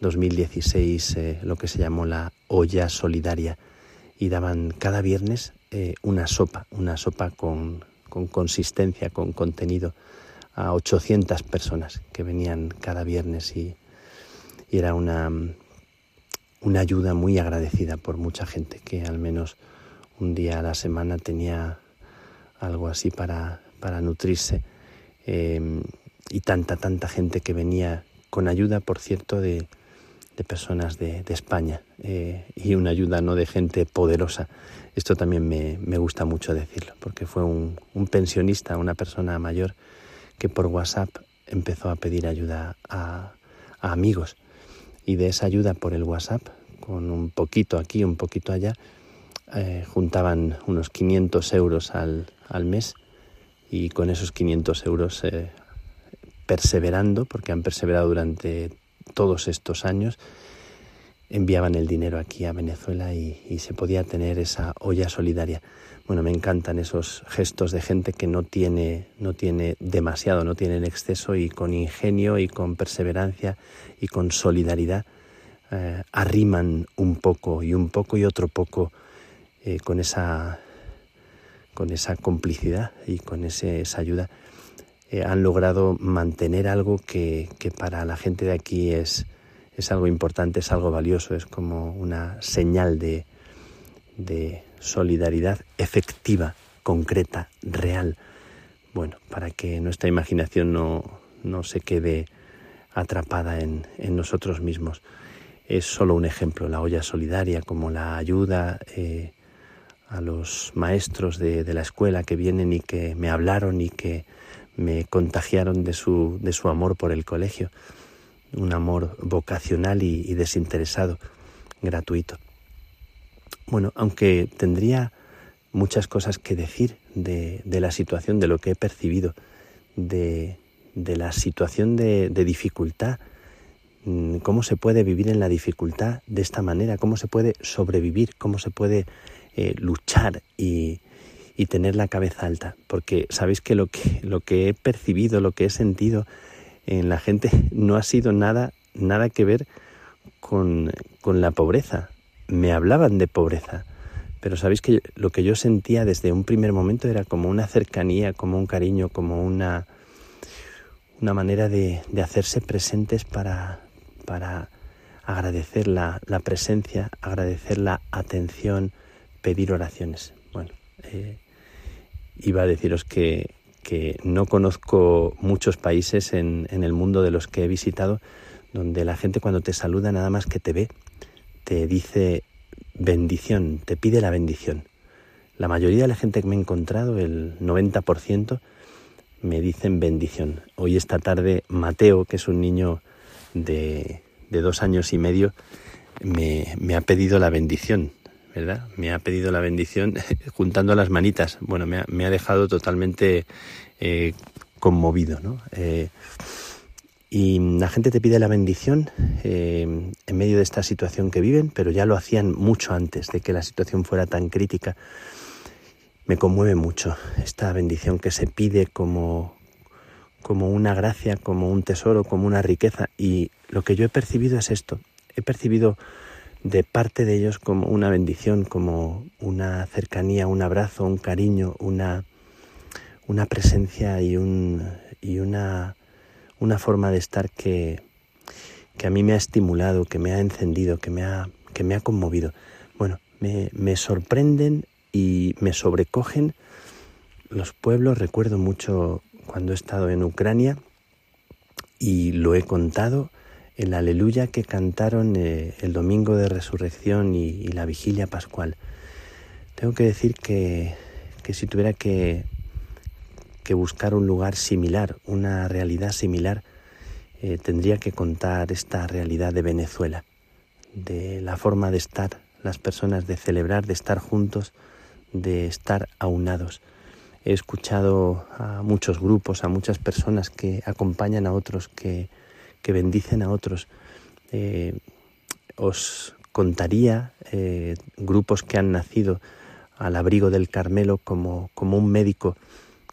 2016 eh, lo que se llamó la olla solidaria y daban cada viernes eh, una sopa, una sopa con, con consistencia, con contenido a 800 personas que venían cada viernes y era una, una ayuda muy agradecida por mucha gente que al menos un día a la semana tenía algo así para, para nutrirse eh, y tanta, tanta gente que venía con ayuda, por cierto, de, de personas de, de España eh, y una ayuda no de gente poderosa. Esto también me, me gusta mucho decirlo, porque fue un, un, pensionista, una persona mayor, que por WhatsApp empezó a pedir ayuda a amigos. Y de esa ayuda por el WhatsApp, con un poquito aquí, un poquito allá, eh, juntaban unos 500 euros al, al, mes y con esos 500 euros, eh, perseverando, porque han perseverado durante todos estos años, enviaban el dinero aquí a Venezuela y, y, se podía tener esa olla solidaria. Bueno, me encantan esos gestos de gente que no tiene, no tiene demasiado, no tiene en exceso y con ingenio y con perseverancia y con solidaridad eh, arriman un poco y un poco y otro poco eh, con, esa, con esa complicidad y con ese, esa ayuda. Eh, han logrado mantener algo que, que para la gente de aquí es, es algo importante, es algo valioso, es como una señal de, de solidaridad efectiva, concreta, real. Bueno, para que nuestra imaginación no, no se quede atrapada en, en, nosotros mismos. Es solo un ejemplo, la olla solidaria, como la ayuda eh, a los maestros de, de, la escuela que vienen y que me hablaron y que me contagiaron de su, de su amor por el colegio un amor vocacional y, y, desinteresado, gratuito. Bueno, aunque tendría muchas cosas que decir de, de la situación, de lo que he percibido, de, de la situación de, dificultad, mm, cómo se puede vivir en la dificultad de esta manera, cómo se puede sobrevivir, cómo se puede eh, luchar y, tener la cabeza alta, porque sabéis que lo que, lo que he percibido, lo que he sentido, en la gente no ha sido nada, nada que ver con, la pobreza. Me hablaban de pobreza, pero sabéis que lo que yo sentía desde un primer momento era como una cercanía, como un cariño, como una, una manera de, de hacerse presentes para, para agradecer la, la, presencia, agradecer la atención, pedir oraciones. Bueno, eh, iba a deciros que, que no conozco muchos países en, en, el mundo de los que he visitado donde la gente cuando te saluda nada más que te ve te dice bendición, te pide la bendición. La mayoría de la gente que me he encontrado, el 90%, me dicen bendición. Hoy esta tarde Mateo, que es un niño de, de dos años y medio, me, me ha pedido la bendición. ¿verdad? Me ha pedido la bendición juntando las manitas. Bueno, me ha, me ha dejado totalmente eh, conmovido, ¿no? Eh, Y la gente te pide la bendición eh, en medio de esta situación que viven, pero ya lo hacían mucho antes de que la situación fuera tan crítica. Me conmueve mucho esta bendición que se pide como, como una gracia, como un tesoro, como una riqueza. Y lo que yo he percibido es esto. He percibido de parte de ellos como una bendición, como una cercanía, un abrazo, un cariño, una, una presencia y, un, y una, una forma de estar que, que a mí me ha estimulado, que me ha encendido, que me ha, que me ha conmovido. Bueno, me, me sorprenden y me sobrecogen los pueblos. Recuerdo mucho cuando he estado en Ucrania y lo he contado, el aleluya que cantaron eh, el domingo de resurrección y, y, la vigilia pascual. Tengo que decir que, que si tuviera que, que, buscar un lugar similar, una realidad similar, eh, tendría que contar esta realidad de Venezuela, de la forma de estar las personas, de celebrar, de estar juntos, de estar aunados. He escuchado a muchos grupos, a muchas personas que acompañan a otros, que, que bendicen a otros. Eh, os contaría eh, grupos que han nacido al abrigo del Carmelo como, como un médico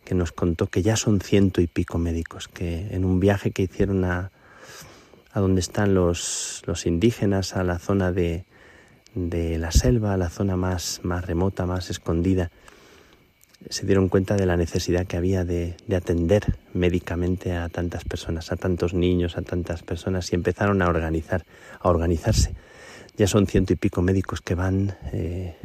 que nos contó que ya son ciento y pico médicos, que en un viaje que hicieron a, a donde están los, los indígenas, a la zona de, de la selva, a la zona más, más remota, más escondida, se dieron cuenta de la necesidad que había de, de, atender médicamente a tantas personas, a tantos niños, a tantas personas, y empezaron a organizar, a organizarse. Ya son ciento y pico médicos que van eh,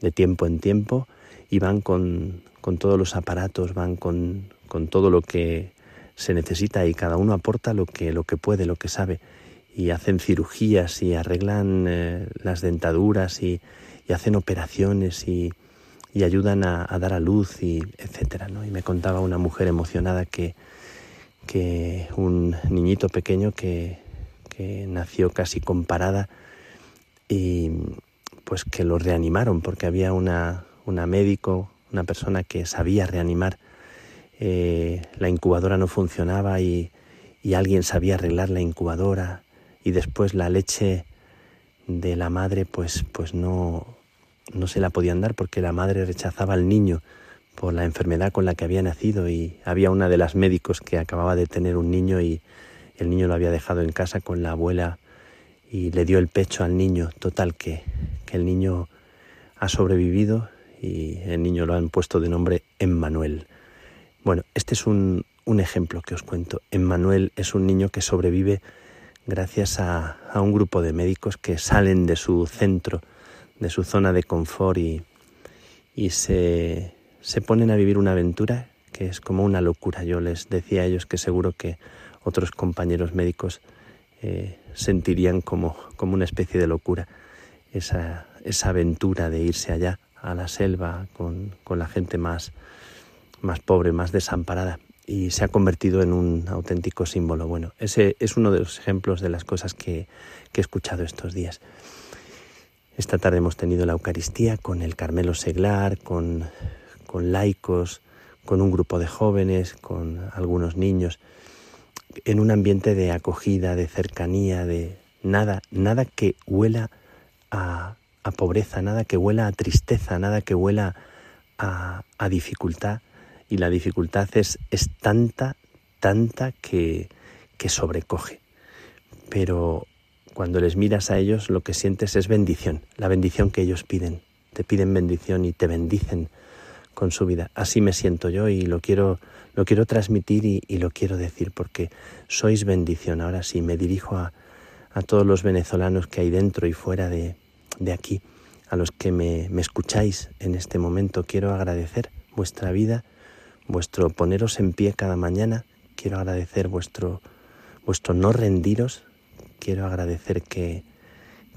de tiempo en tiempo y van con, con todos los aparatos, van con, con, todo lo que se necesita y cada uno aporta lo que, lo que puede, lo que sabe. Y hacen cirugías y arreglan eh, las dentaduras y, y hacen operaciones y, y ayudan a, dar a luz y etcétera, ¿no? Y me contaba una mujer emocionada que, que un niñito pequeño que, que nació casi con parada y pues que lo reanimaron porque había una, una médico, una persona que sabía reanimar, eh, la incubadora no funcionaba y, y alguien sabía arreglar la incubadora y después la leche de la madre pues, pues no, no se la podían dar porque la madre rechazaba al niño por la enfermedad con la que había nacido y había una de las médicos que acababa de tener un niño y el niño lo había dejado en casa con la abuela y le dio el pecho al niño. Total que, que el niño ha sobrevivido y el niño lo han puesto de nombre Emmanuel. Bueno, este es un, un ejemplo que os cuento. Emmanuel es un niño que sobrevive gracias a, a un grupo de médicos que salen de su centro de su zona de confort y, y se, se, ponen a vivir una aventura que es como una locura. Yo les decía a ellos que seguro que otros compañeros médicos eh, sentirían como, como una especie de locura esa, esa aventura de irse allá a la selva con, con la gente más, más pobre, más desamparada y se ha convertido en un auténtico símbolo. Bueno, ese es uno de los ejemplos de las cosas que, que he escuchado estos días. Esta tarde hemos tenido la Eucaristía con el Carmelo Seglar, con, con laicos, con un grupo de jóvenes, con algunos niños, en un ambiente de acogida, de cercanía, de nada, nada que huela a, a pobreza, nada que huela a tristeza, nada que huela a, dificultad. Y la dificultad es, es tanta, tanta que, que sobrecoge. Pero cuando les miras a ellos lo que sientes es bendición, la bendición que ellos piden. Te piden bendición y te bendicen con su vida. Así me siento yo y lo quiero, lo quiero transmitir y, y lo quiero decir porque sois bendición. Ahora sí, me dirijo a, a todos los venezolanos que hay dentro y fuera de, de aquí, a los que me, me escucháis en este momento. Quiero agradecer vuestra vida, vuestro poneros en pie cada mañana. Quiero agradecer vuestro, vuestro no rendiros, quiero agradecer que,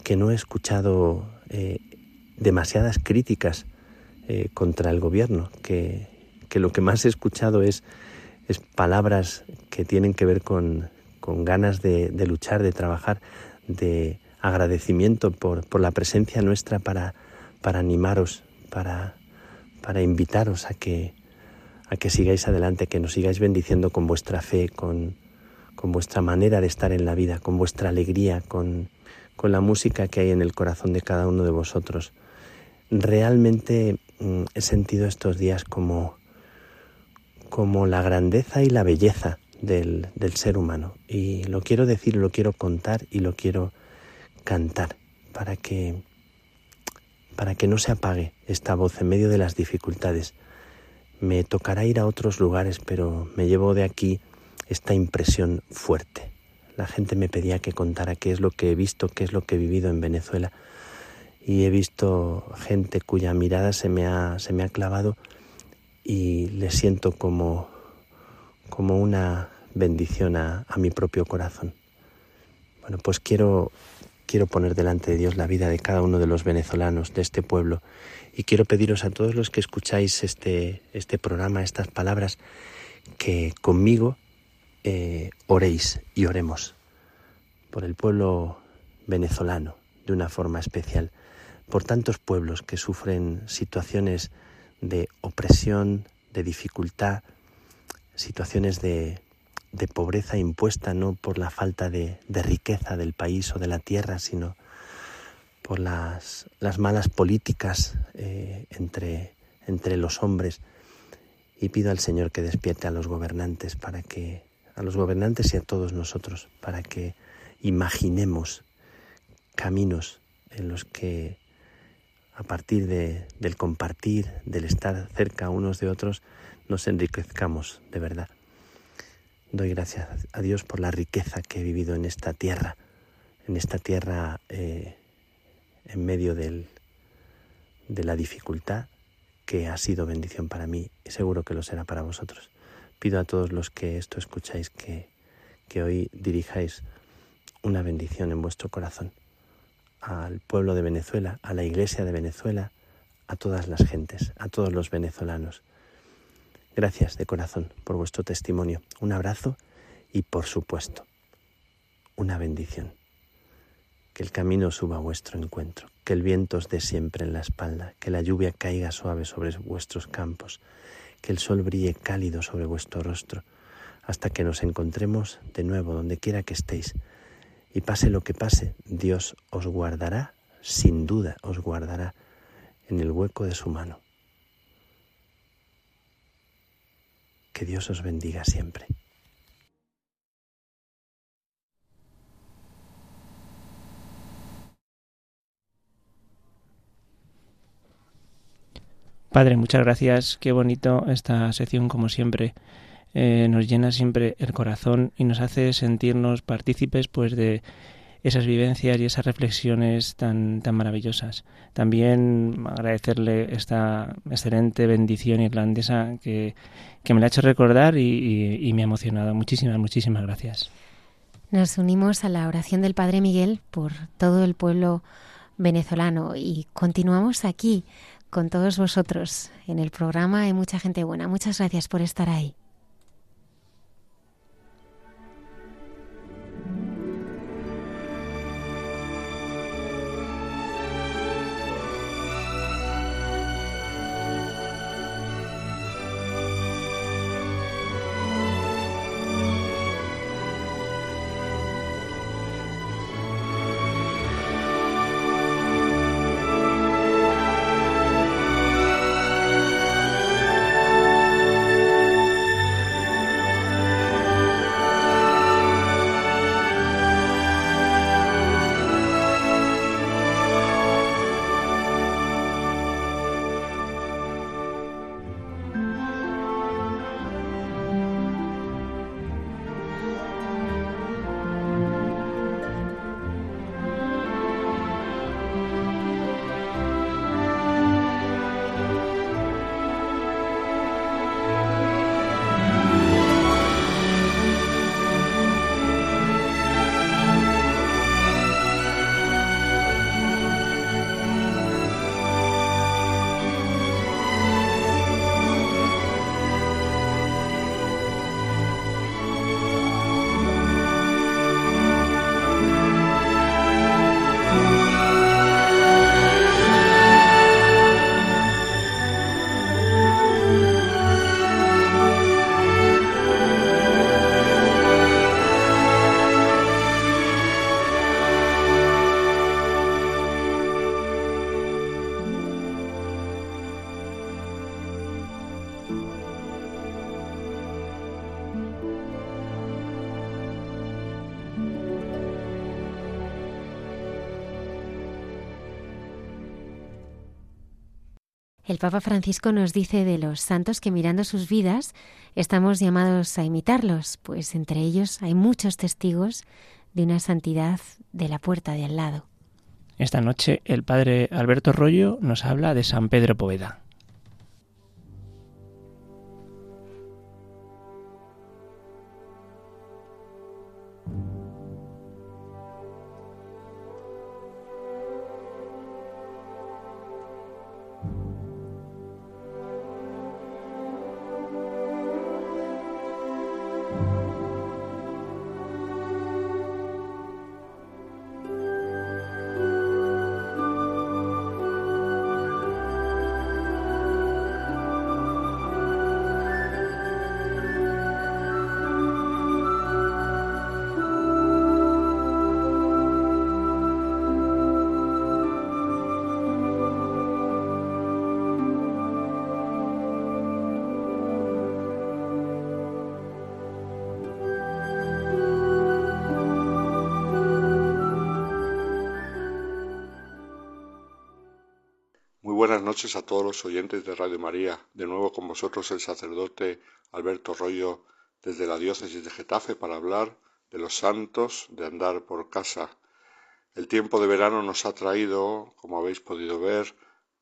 que no he escuchado eh, demasiadas críticas eh, contra el gobierno, que, que, lo que más he escuchado es, es palabras que tienen que ver con, con ganas de, de, luchar, de trabajar, de agradecimiento por, por la presencia nuestra para, para animaros, para, para invitaros a que, a que sigáis adelante, que nos sigáis bendiciendo con vuestra fe, con, con vuestra manera de estar en la vida, con vuestra alegría, con, con la música que hay en el corazón de cada uno de vosotros. Realmente mm, he sentido estos días como, como la grandeza y la belleza del, del ser humano. Y lo quiero decir, lo quiero contar y lo quiero cantar para que, para que no se apague esta voz en medio de las dificultades. Me tocará ir a otros lugares, pero me llevo de aquí esta impresión fuerte. La gente me pedía que contara qué es lo que he visto, qué es lo que he vivido en Venezuela. Y he visto gente cuya mirada se me ha, se me ha clavado y le siento como, como una bendición a, a mi propio corazón. Bueno, pues quiero, quiero poner delante de Dios la vida de cada uno de los venezolanos de este pueblo y quiero pediros a todos los que escucháis este, este programa, estas palabras, que conmigo eh, oréis y oremos por el pueblo venezolano de una forma especial, por tantos pueblos que sufren situaciones de opresión, de dificultad, situaciones de, de pobreza impuesta no por la falta de, riqueza del país o de la tierra, sino por las, las malas políticas eh, entre, los hombres. Y pido al Señor que despierte a los gobernantes para que, a los gobernantes y a todos nosotros, para que imaginemos caminos en los que a partir de, del compartir, del estar cerca unos de otros, nos enriquezcamos de verdad. Doy gracias a Dios por la riqueza que he vivido en esta tierra, en esta tierra eh, en medio de la dificultad, que ha sido bendición para mí y seguro que lo será para vosotros. Pido a todos los que esto escucháis que hoy dirijáis una bendición en vuestro corazón al pueblo de Venezuela, a la iglesia de Venezuela, a todas las gentes, a todos los venezolanos. Gracias de corazón por vuestro testimonio. Un abrazo y, por supuesto, una bendición. Que el camino suba a vuestro encuentro, que el viento os dé siempre en la espalda, que la lluvia caiga suave sobre vuestros campos, que el sol brille cálido sobre vuestro rostro, hasta que nos encontremos de nuevo donde quiera que estéis. Y pase lo que pase, Dios os guardará, sin duda os guardará en el hueco de su mano. Que Dios os bendiga siempre. Padre, muchas gracias. Qué bonito esta sección como siempre. Eh, nos llena siempre el corazón y nos hace sentirnos partícipes pues de esas vivencias y esas reflexiones tan, tan maravillosas. También agradecerle esta excelente bendición irlandesa que, que me la ha hecho recordar y, y, y me ha emocionado. Muchísimas, muchísimas gracias. Nos unimos a la oración del Padre Miguel por todo el pueblo venezolano y continuamos aquí con todos vosotros en el programa Hay mucha gente buena. Muchas gracias por estar ahí. El Papa Francisco nos dice de los santos que mirando sus vidas estamos llamados a imitarlos, pues entre ellos hay muchos testigos de una santidad de la puerta de al lado. Esta noche el padre Alberto Rollo nos habla de San Pedro Poveda. Noches a todos los oyentes de Radio María. De nuevo con vosotros el sacerdote Alberto Rollo desde la diócesis de Getafe para hablar de los santos de andar por casa. El tiempo de verano nos ha traído, como habéis podido ver,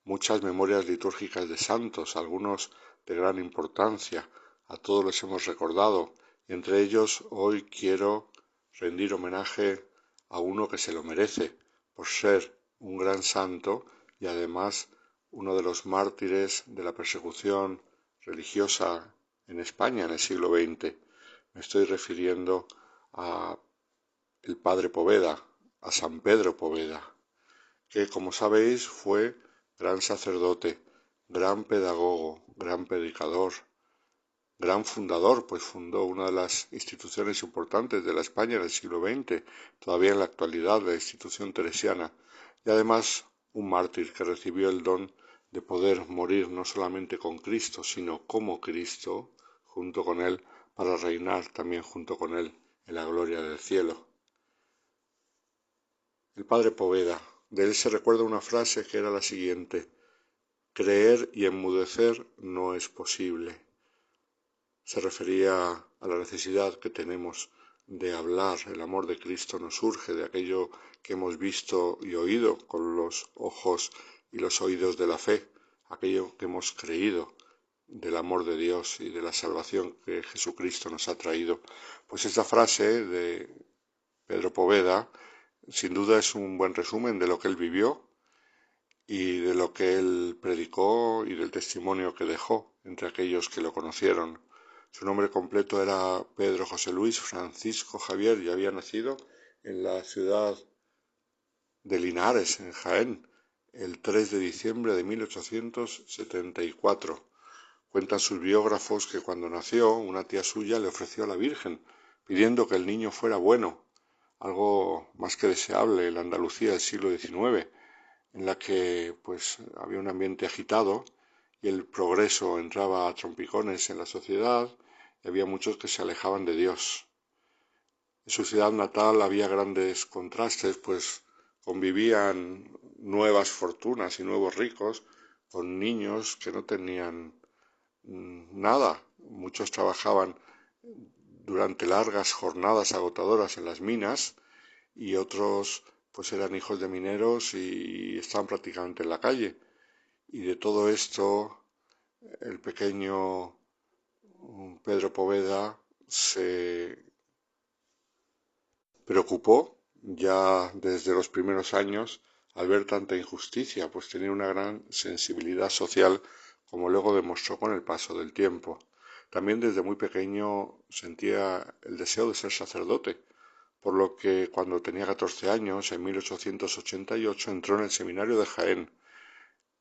muchas memorias litúrgicas de santos, algunos de gran importancia. A todos les hemos recordado y entre ellos hoy quiero rendir homenaje a uno que se lo merece por ser un gran santo y además uno de los mártires de la persecución religiosa en España en el siglo XX. Me estoy refiriendo a el padre Poveda, a San Pedro Poveda, que como sabéis fue gran sacerdote, gran pedagogo, gran predicador, gran fundador, pues fundó una de las instituciones importantes de la España del siglo XX, todavía en la actualidad la institución teresiana, y además un mártir que recibió el don de poder morir no solamente con Cristo, sino como Cristo, junto con Él, para reinar también junto con Él en la gloria del cielo. El padre Poveda, de él se recuerda una frase que era la siguiente, creer y enmudecer no es posible. Se refería a la necesidad que tenemos de hablar, el amor de Cristo nos surge de aquello que hemos visto y oído con los ojos y los oídos de la fe, aquello que hemos creído del amor de Dios y de la salvación que Jesucristo nos ha traído. Pues esta frase de Pedro Poveda sin duda es un buen resumen de lo que él vivió y de lo que él predicó y del testimonio que dejó entre aquellos que lo conocieron. Su nombre completo era Pedro José Luis Francisco Javier y había nacido en la ciudad de Linares, en Jaén, el 3 de diciembre de 1874. Cuentan sus biógrafos que cuando nació una tía suya le ofreció a la Virgen, pidiendo que el niño fuera bueno, algo más que deseable en la Andalucía del siglo XIX, en la que pues había un ambiente agitado y el progreso entraba a trompicones en la sociedad y había muchos que se alejaban de Dios. En su ciudad natal había grandes contrastes, pues convivían nuevas fortunas y nuevos ricos con niños que no tenían nada. Muchos trabajaban durante largas jornadas agotadoras en las minas y otros pues eran hijos de mineros y estaban prácticamente en la calle. Y de todo esto el pequeño Pedro Poveda se preocupó ya desde los primeros años al ver tanta injusticia, pues tenía una gran sensibilidad social, como luego demostró con el paso del tiempo. También desde muy pequeño sentía el deseo de ser sacerdote, por lo que cuando tenía 14 años, en 1888, entró en el seminario de Jaén,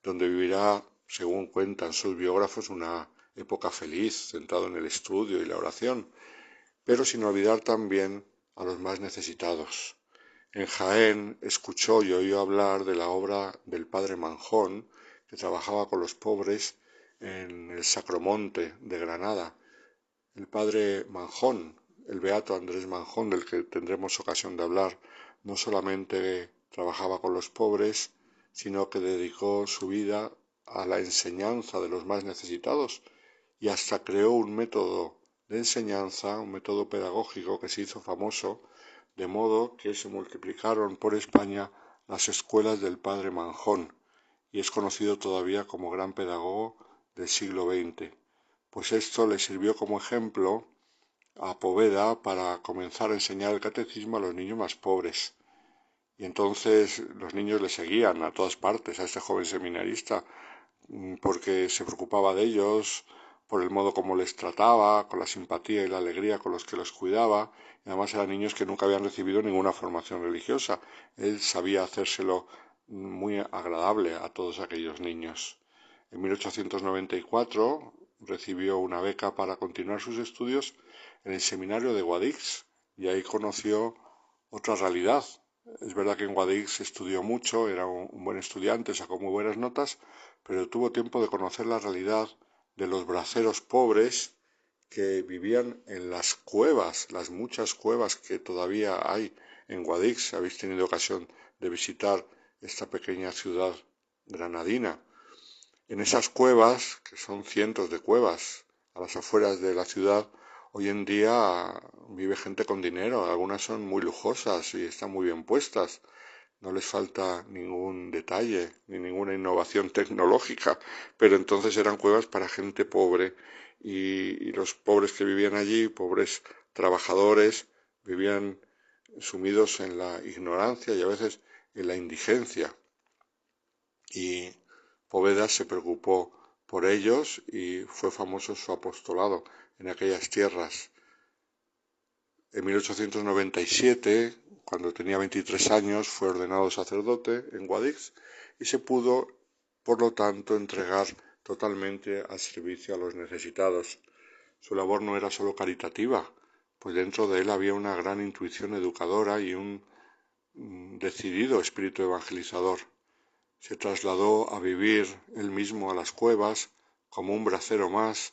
donde vivirá, según cuentan sus biógrafos, una época feliz, centrado en el estudio y la oración, pero sin olvidar también a los más necesitados. En Jaén escuchó y oyó hablar de la obra del padre Manjón, que trabajaba con los pobres en el Sacromonte de Granada. El padre Manjón, el beato Andrés Manjón, del que tendremos ocasión de hablar, no solamente trabajaba con los pobres, sino que dedicó su vida a la enseñanza de los más necesitados y hasta creó un método de enseñanza, un método pedagógico que se hizo famoso, de modo que se multiplicaron por España las escuelas del padre Manjón y es conocido todavía como gran pedagogo del siglo XX. Pues esto le sirvió como ejemplo a Poveda para comenzar a enseñar el catecismo a los niños más pobres. Y entonces los niños le seguían a todas partes a este joven seminarista mm, porque se preocupaba de ellos, por el modo como les trataba, con la simpatía y la alegría con los que los cuidaba. Y además eran niños que nunca habían recibido ninguna formación religiosa. Él sabía hacérselo muy agradable a todos aquellos niños. En 1894 recibió una beca para continuar sus estudios en el seminario de Guadix y ahí conoció otra realidad. Es verdad que en Guadix estudió mucho, era un, un buen estudiante, sacó muy buenas notas, pero tuvo tiempo de conocer la realidad de los braceros pobres que vivían en las cuevas, las muchas cuevas que todavía hay en Guadix. Habéis tenido ocasión de visitar esta pequeña ciudad granadina. En esas cuevas, que son cientos de cuevas a las afueras de la ciudad, hoy en día vive gente con dinero. Algunas son muy lujosas y están muy bien puestas. No les falta ningún detalle ni ninguna innovación tecnológica, pero entonces eran cuevas para gente pobre y, los pobres que vivían allí, pobres trabajadores, vivían sumidos en la ignorancia y a veces en la indigencia. Y Poveda se preocupó por ellos y fue famoso su apostolado en aquellas tierras. En 1897, cuando tenía 23 años, fue ordenado sacerdote en Guadix y se pudo, por lo tanto, entregar totalmente al servicio a los necesitados. Su labor no era solo caritativa, pues dentro de él había una gran intuición educadora y un mm, decidido espíritu evangelizador. Se trasladó a vivir él mismo a las cuevas como un bracero más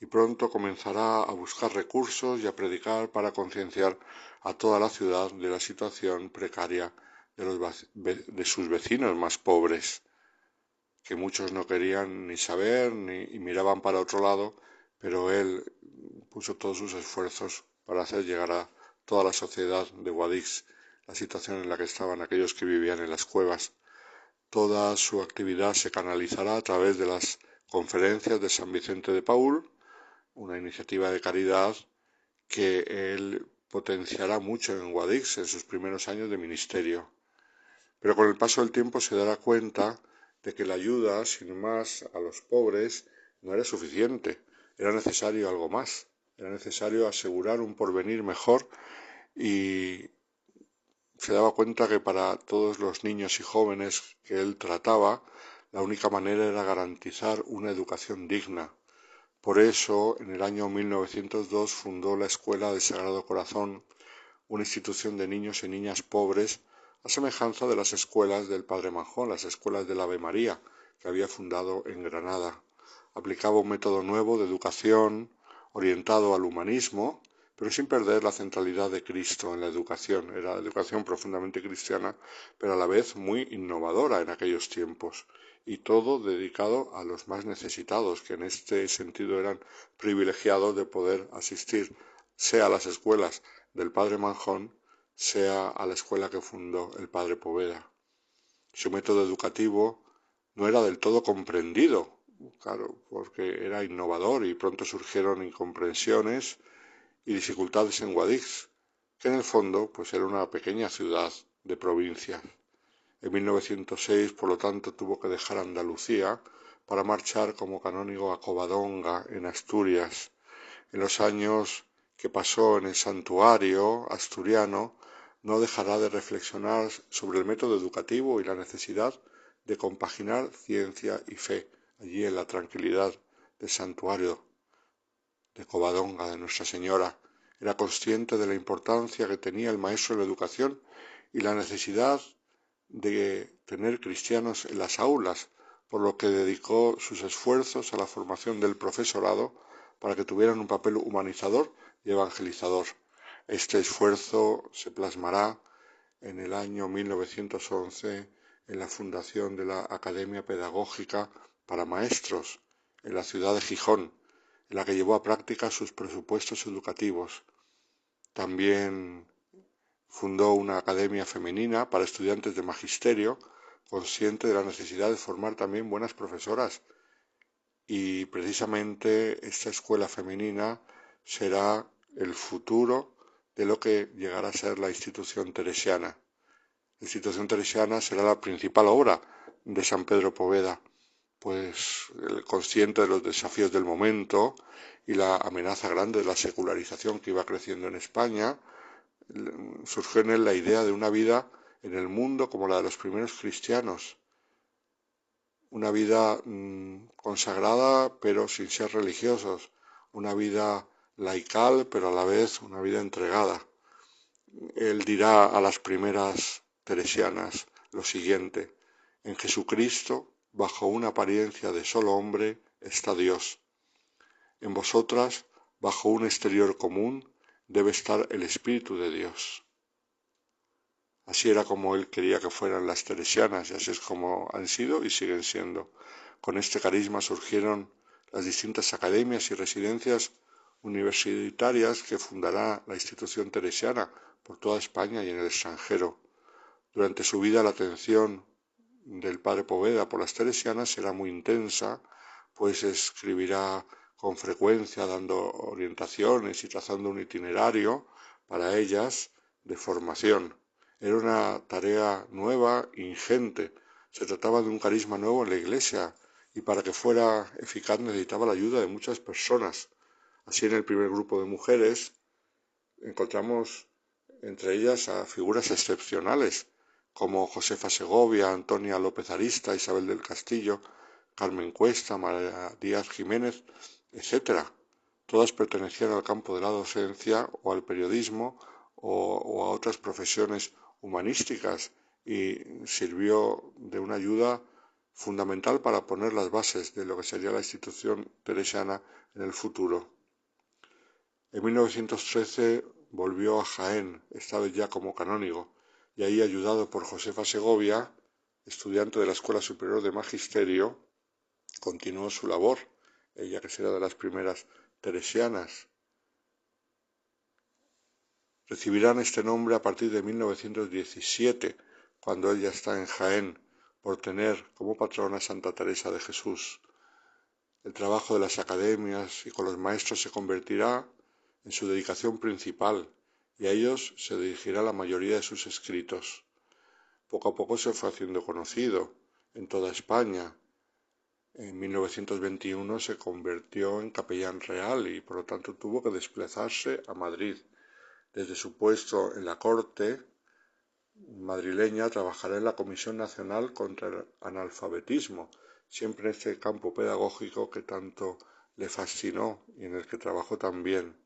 y pronto comenzará a buscar recursos y a predicar para concienciar a toda la ciudad de la situación precaria de, los, de sus vecinos más pobres, que muchos no querían ni saber ni miraban para otro lado, pero él puso todos sus esfuerzos para hacer llegar a toda la sociedad de Guadix la situación en la que estaban aquellos que vivían en las cuevas. Toda su actividad se canalizará a través de las conferencias de San Vicente de Paul, una iniciativa de caridad que él potenciará mucho en Guadix en sus primeros años de ministerio. Pero con el paso del tiempo se dará cuenta de que la ayuda, sin más, a los pobres no era suficiente, era necesario algo más, era necesario asegurar un porvenir mejor y se daba cuenta que para todos los niños y jóvenes que él trataba, la única manera era garantizar una educación digna, por eso, en el año 1902 fundó la Escuela del Sagrado Corazón, una institución de niños y niñas pobres, a semejanza de las escuelas del Padre Manjón, las escuelas del Ave María, que había fundado en Granada. Aplicaba un método nuevo de educación orientado al humanismo, pero sin perder la centralidad de Cristo en la educación. Era educación profundamente cristiana, pero a la vez muy innovadora en aquellos tiempos y todo dedicado a los más necesitados, que en este sentido eran privilegiados de poder asistir sea a las escuelas del padre Manjón, sea a la escuela que fundó el padre Poveda. Su método educativo no era del todo comprendido, claro, porque era innovador y pronto surgieron incomprensiones y dificultades en Guadix, que en el fondo pues era una pequeña ciudad de provincia. En 1906, por lo tanto, tuvo que dejar Andalucía para marchar como canónigo a Covadonga, en Asturias. En los años que pasó en el santuario asturiano, no dejará de reflexionar sobre el método educativo y la necesidad de compaginar ciencia y fe allí en la tranquilidad del santuario de Covadonga de Nuestra Señora. Era consciente de la importancia que tenía el maestro de la educación y la necesidad de tener cristianos en las aulas, por lo que dedicó sus esfuerzos a la formación del profesorado para que tuvieran un papel humanizador y evangelizador. Este esfuerzo se plasmará en el año 1911 en la fundación de la Academia Pedagógica para maestros en la ciudad de Gijón, en la que llevó a práctica sus presupuestos educativos. También fundó una academia femenina para estudiantes de magisterio, consciente de la necesidad de formar también buenas profesoras. Y precisamente esta escuela femenina será el futuro de lo que llegará a ser la institución teresiana. La institución teresiana será la principal obra de San Pedro Poveda, pues consciente de los desafíos del momento y la amenaza grande de la secularización que iba creciendo en España, surgió en él la idea de una vida en el mundo como la de los primeros cristianos, una vida mmm, consagrada pero sin ser religiosos, una vida laical pero a la vez una vida entregada. Él dirá a las primeras teresianas lo siguiente, en Jesucristo, bajo una apariencia de solo hombre, está Dios. En vosotras, bajo un exterior común, debe estar el Espíritu de Dios. Así era como él quería que fueran las teresianas y así es como han sido y siguen siendo. Con este carisma surgieron las distintas academias y residencias universitarias que fundará la institución teresiana por toda España y en el extranjero. Durante su vida la atención del padre Poveda por las teresianas será muy intensa, pues escribirá con frecuencia dando orientaciones y trazando un itinerario para ellas de formación. Era una tarea nueva, ingente. Se trataba de un carisma nuevo en la Iglesia y para que fuera eficaz necesitaba la ayuda de muchas personas. Así en el primer grupo de mujeres encontramos entre ellas a figuras excepcionales como Josefa Segovia, Antonia López Arista, Isabel del Castillo, Carmen Cuesta, María Díaz Jiménez, etc. Todas pertenecían al campo de la docencia o al periodismo o, o a otras profesiones humanísticas y sirvió de una ayuda fundamental para poner las bases de lo que sería la institución teresiana en el futuro. En 1913 volvió a Jaén, esta vez ya como canónigo, y ahí ayudado por Josefa Segovia, estudiante de la Escuela Superior de Magisterio, continuó su labor, ella que será de las primeras teresianas. Recibirán este nombre a partir de 1917, cuando ella está en Jaén, por tener como patrona Santa Teresa de Jesús. El trabajo de las academias y con los maestros se convertirá en su dedicación principal y a ellos se dirigirá la mayoría de sus escritos. Poco a poco se fue haciendo conocido en toda España. En 1921 se convirtió en capellán real y por lo tanto tuvo que desplazarse a Madrid. Desde su puesto en la corte madrileña trabajará en la Comisión Nacional contra el Analfabetismo, siempre en este campo pedagógico que tanto le fascinó y en el que trabajó también.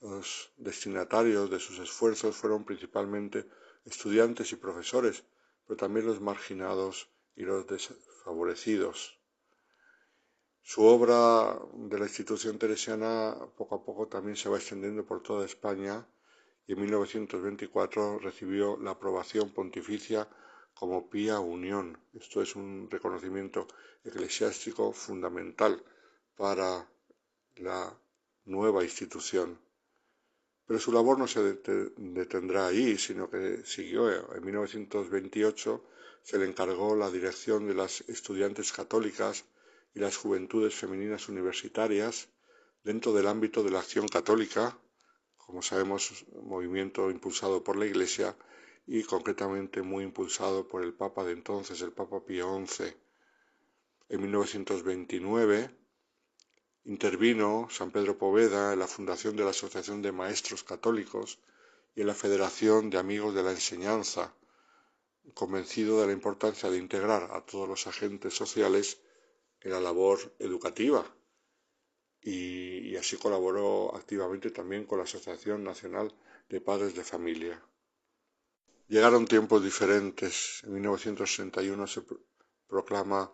Los destinatarios de sus esfuerzos fueron principalmente estudiantes y profesores, pero también los marginados y los desfavorecidos. Su obra de la institución teresiana poco a poco también se va extendiendo por toda España y en 1924 recibió la aprobación pontificia como Pía Unión. Esto es un reconocimiento eclesiástico fundamental para la nueva institución. Pero su labor no se detendrá ahí, sino que siguió. En 1928 se le encargó la dirección de las estudiantes católicas y las juventudes femeninas universitarias dentro del ámbito de la acción católica, como sabemos, movimiento impulsado por la Iglesia y concretamente muy impulsado por el Papa de entonces, el Papa Pío XI. En 1929 Intervino San Pedro Poveda en la fundación de la Asociación de Maestros Católicos y en la Federación de Amigos de la Enseñanza, convencido de la importancia de integrar a todos los agentes sociales en la labor educativa. Y, así colaboró activamente también con la Asociación Nacional de Padres de Familia. Llegaron tiempos diferentes. En 1961 se proclama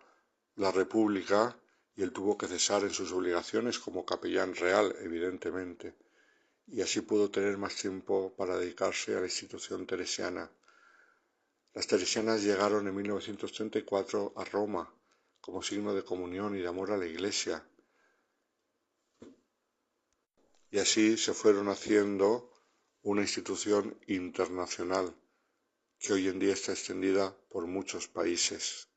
la República y él tuvo que cesar en sus obligaciones como capellán real, evidentemente, y así pudo tener más tiempo para dedicarse a la institución teresiana. Las teresianas llegaron en 1934 a Roma como signo de comunión y de amor a la Iglesia. Y así se fueron haciendo una institución internacional que hoy en día está extendida por muchos países.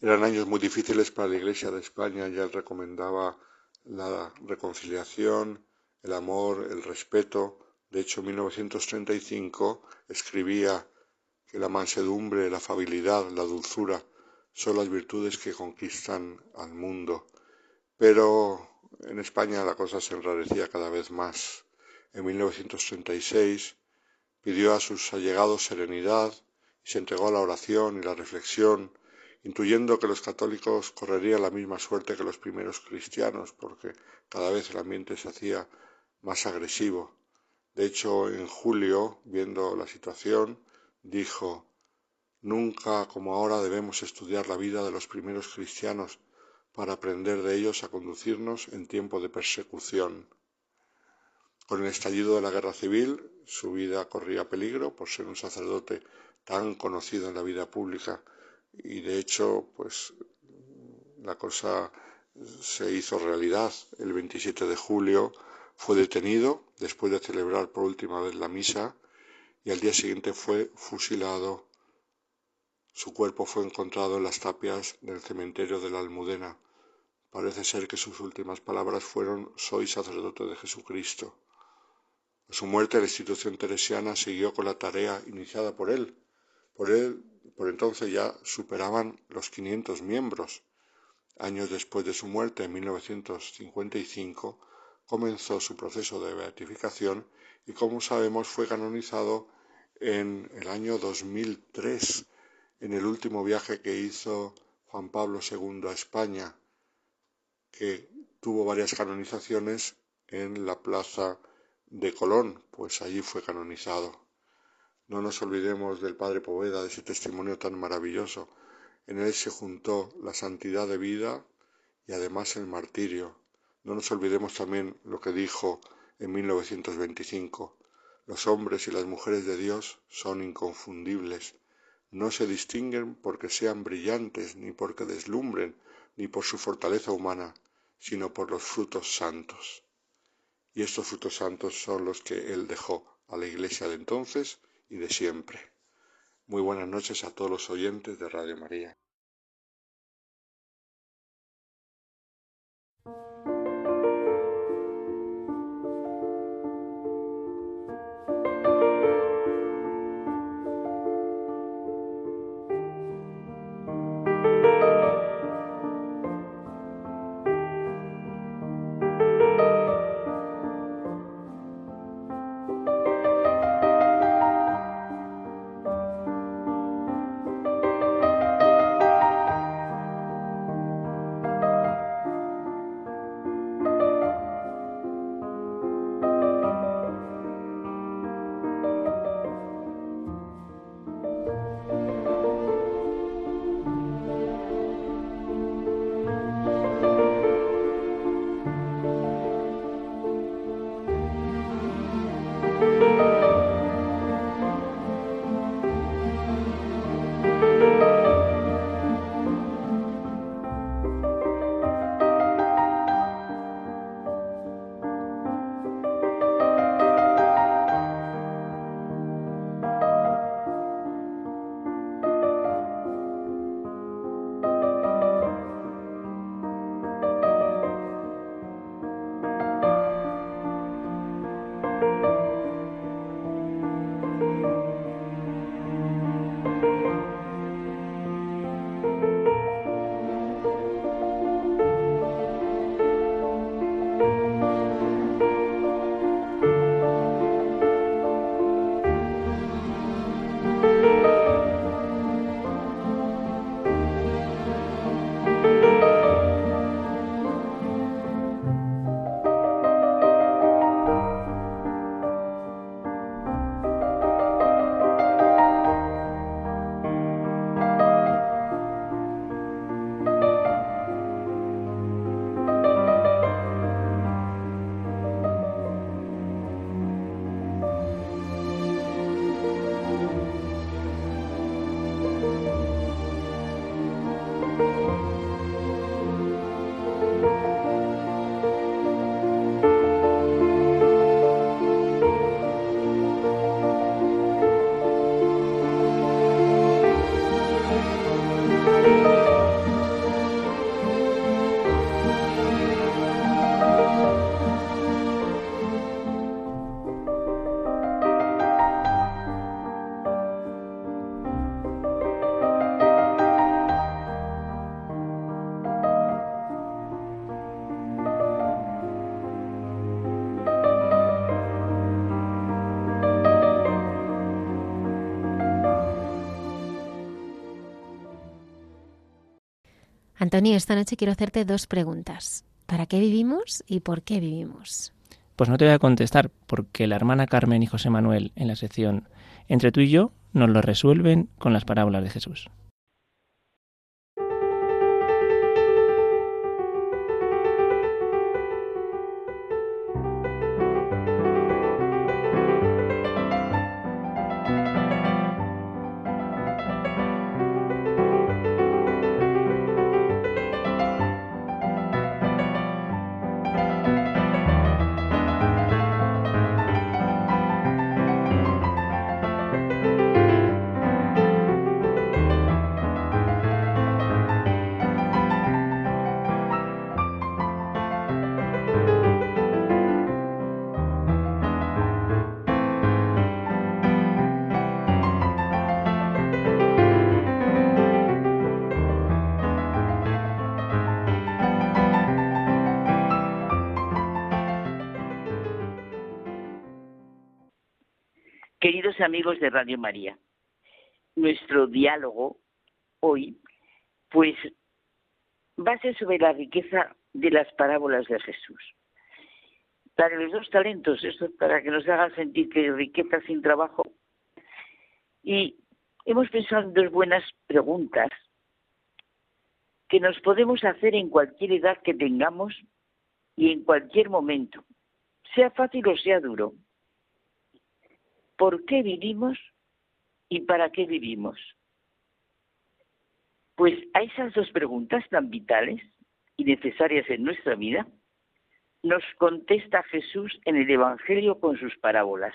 Eran años muy difíciles para la Iglesia de España, ya recomendaba la reconciliación, el amor, el respeto. De hecho, en 1935 escribía que la mansedumbre, la afabilidad, la dulzura son las virtudes que conquistan al mundo. Pero en España la cosa se enrarecía cada vez más. En 1936 pidió a sus allegados serenidad y se entregó a la oración y la reflexión, intuyendo que los católicos correrían la misma suerte que los primeros cristianos, porque cada vez el ambiente se hacía más agresivo. De hecho, en julio, viendo la situación, dijo Nunca como ahora debemos estudiar la vida de los primeros cristianos para aprender de ellos a conducirnos en tiempo de persecución. Con el estallido de la guerra civil, su vida corría peligro por ser un sacerdote tan conocido en la vida pública y de hecho, pues la cosa se hizo realidad. El 27 de julio fue detenido después de celebrar por última vez la misa y al día siguiente fue fusilado. Su cuerpo fue encontrado en las tapias del cementerio de la Almudena. Parece ser que sus últimas palabras fueron Soy sacerdote de Jesucristo. A su muerte la institución teresiana siguió con la tarea iniciada por él. Por él, por entonces ya superaban los 500 miembros. Años después de su muerte, en 1955, comenzó su proceso de beatificación y, como sabemos, fue canonizado en el año 2003, en el último viaje que hizo Juan Pablo II a España, que tuvo varias canonizaciones en la plaza de Colón, pues allí fue canonizado. No nos olvidemos del Padre Poveda, de ese testimonio tan maravilloso. En él se juntó la santidad de vida y además el martirio. No nos olvidemos también lo que dijo en 1925. Los hombres y las mujeres de Dios son inconfundibles. No se distinguen porque sean brillantes, ni porque deslumbren, ni por su fortaleza humana, sino por los frutos santos. Y estos frutos santos son los que Él dejó a la iglesia de entonces y de siempre. Muy buenas noches a todos los oyentes de Radio María. Antonio, esta noche quiero hacerte dos preguntas. ¿Para qué vivimos y por qué vivimos? Pues no te voy a contestar, porque la hermana Carmen y José Manuel en la sección Entre tú y yo nos lo resuelven con las parábolas de Jesús. Amigos de Radio María, nuestro diálogo hoy, pues, va a ser sobre la riqueza de las parábolas de Jesús. De los dos talentos, esto para que nos haga sentir que riqueza sin trabajo. Y hemos pensado en dos buenas preguntas que nos podemos hacer en cualquier edad que tengamos y en cualquier momento, sea fácil o sea duro por qué vivimos y para qué vivimos. Pues a esas dos preguntas tan vitales y necesarias en nuestra vida, nos contesta Jesús en el Evangelio con sus parábolas.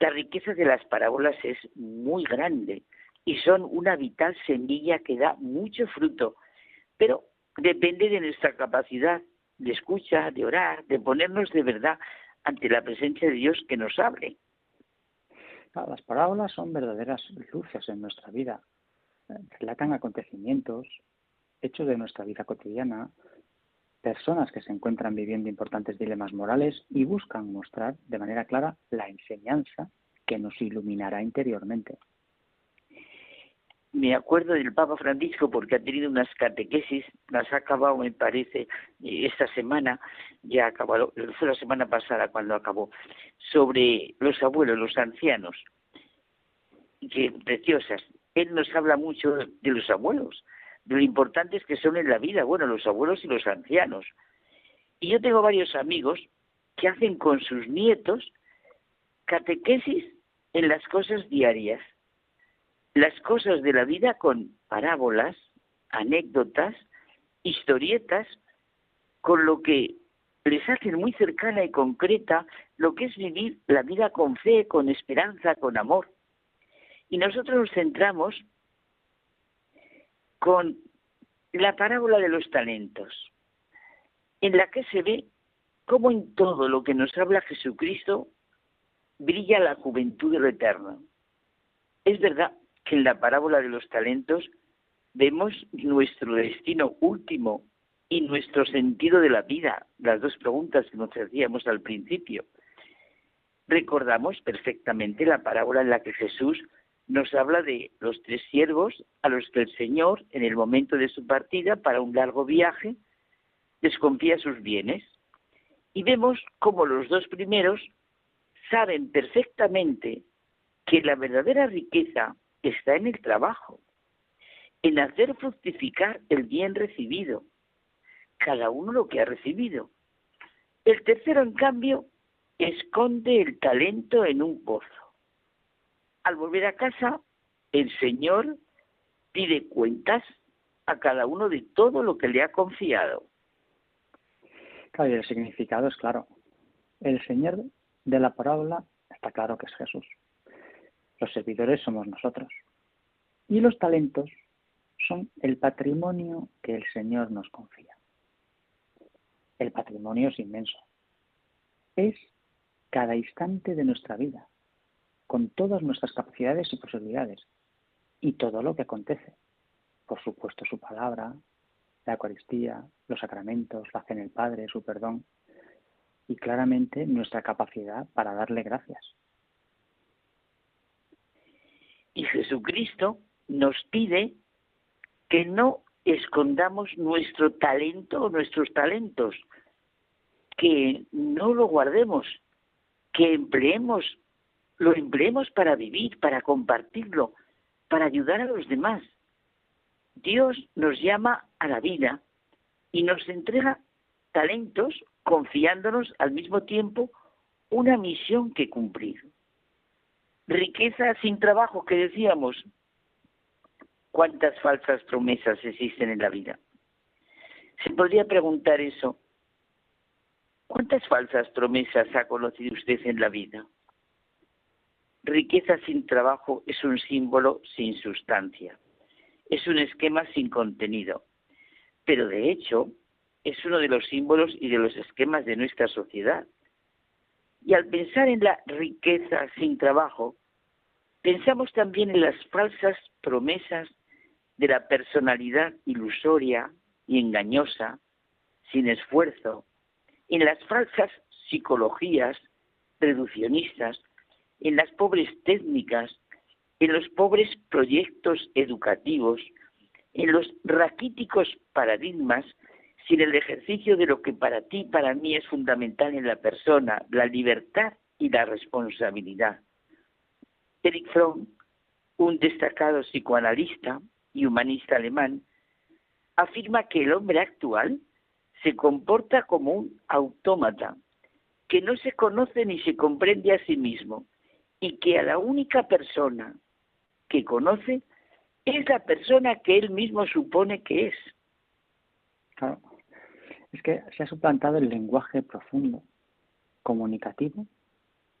La riqueza de las parábolas es muy grande y son una vital semilla que da mucho fruto, pero depende de nuestra capacidad de escucha, de orar, de ponernos de verdad ante la presencia de Dios que nos hable. Las parábolas son verdaderas luces en nuestra vida. Relatan acontecimientos, hechos de nuestra vida cotidiana, personas que se encuentran viviendo importantes dilemas morales y buscan mostrar de manera clara la enseñanza que nos iluminará interiormente. Me acuerdo del Papa Francisco porque ha tenido unas catequesis, las ha acabado, me parece, esta semana, ya ha acabado, fue la semana pasada cuando acabó, sobre los abuelos, los ancianos, que preciosas. Él nos habla mucho de los abuelos, de lo importantes que son en la vida, bueno, los abuelos y los ancianos. Y yo tengo varios amigos que hacen con sus nietos catequesis en las cosas diarias las cosas de la vida con parábolas, anécdotas, historietas, con lo que les hacen muy cercana y concreta lo que es vivir la vida con fe, con esperanza, con amor. Y nosotros nos centramos con la parábola de los talentos, en la que se ve cómo en todo lo que nos habla Jesucristo brilla la juventud de lo eterno. Es verdad que en la parábola de los talentos vemos nuestro destino último y nuestro sentido de la vida, las dos preguntas que nos hacíamos al principio. Recordamos perfectamente la parábola en la que Jesús nos habla de los tres siervos a los que el Señor, en el momento de su partida para un largo viaje, desconfía sus bienes. Y vemos cómo los dos primeros saben perfectamente que la verdadera riqueza está en el trabajo, en hacer fructificar el bien recibido, cada uno lo que ha recibido. El tercero, en cambio, esconde el talento en un pozo. Al volver a casa, el Señor pide cuentas a cada uno de todo lo que le ha confiado. Claro, y el significado es claro. El Señor de la parábola está claro que es Jesús. Los servidores somos nosotros. Y los talentos son el patrimonio que el Señor nos confía. El patrimonio es inmenso. Es cada instante de nuestra vida, con todas nuestras capacidades y posibilidades, y todo lo que acontece. Por supuesto, su palabra, la Eucaristía, los sacramentos, la fe en el Padre, su perdón, y claramente nuestra capacidad para darle gracias. Y Jesucristo nos pide que no escondamos nuestro talento o nuestros talentos, que no lo guardemos, que empleemos, lo empleemos para vivir, para compartirlo, para ayudar a los demás. Dios nos llama a la vida y nos entrega talentos confiándonos al mismo tiempo una misión que cumplir. Riqueza sin trabajo, que decíamos. ¿Cuántas falsas promesas existen en la vida? Se podría preguntar eso. ¿Cuántas falsas promesas ha conocido usted en la vida? Riqueza sin trabajo es un símbolo sin sustancia, es un esquema sin contenido, pero de hecho es uno de los símbolos y de los esquemas de nuestra sociedad. Y al pensar en la riqueza sin trabajo, pensamos también en las falsas promesas de la personalidad ilusoria y engañosa, sin esfuerzo, en las falsas psicologías reduccionistas, en las pobres técnicas, en los pobres proyectos educativos, en los raquíticos paradigmas, sin el ejercicio de lo que para ti, para mí es fundamental en la persona, la libertad y la responsabilidad. Eric Fromm, un destacado psicoanalista y humanista alemán, afirma que el hombre actual se comporta como un autómata, que no se conoce ni se comprende a sí mismo y que a la única persona que conoce es la persona que él mismo supone que es. Es que se ha suplantado el lenguaje profundo, comunicativo,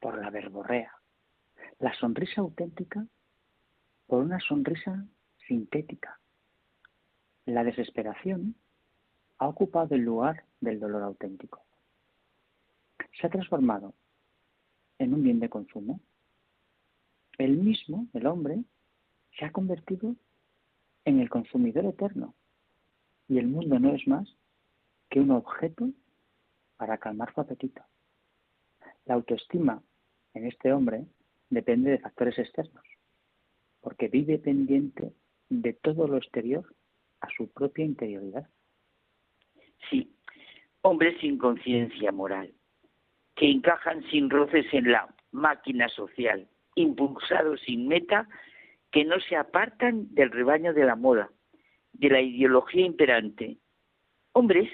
por la verborrea. La sonrisa auténtica por una sonrisa sintética. La desesperación ha ocupado el lugar del dolor auténtico. Se ha transformado en un bien de consumo. El mismo, el hombre, se ha convertido en el consumidor eterno. Y el mundo no es más que un objeto para calmar su apetito. La autoestima en este hombre depende de factores externos, porque vive pendiente de todo lo exterior a su propia interioridad. Sí, hombres sin conciencia moral, que encajan sin roces en la máquina social, impulsados sin meta, que no se apartan del rebaño de la moda, de la ideología imperante. Hombres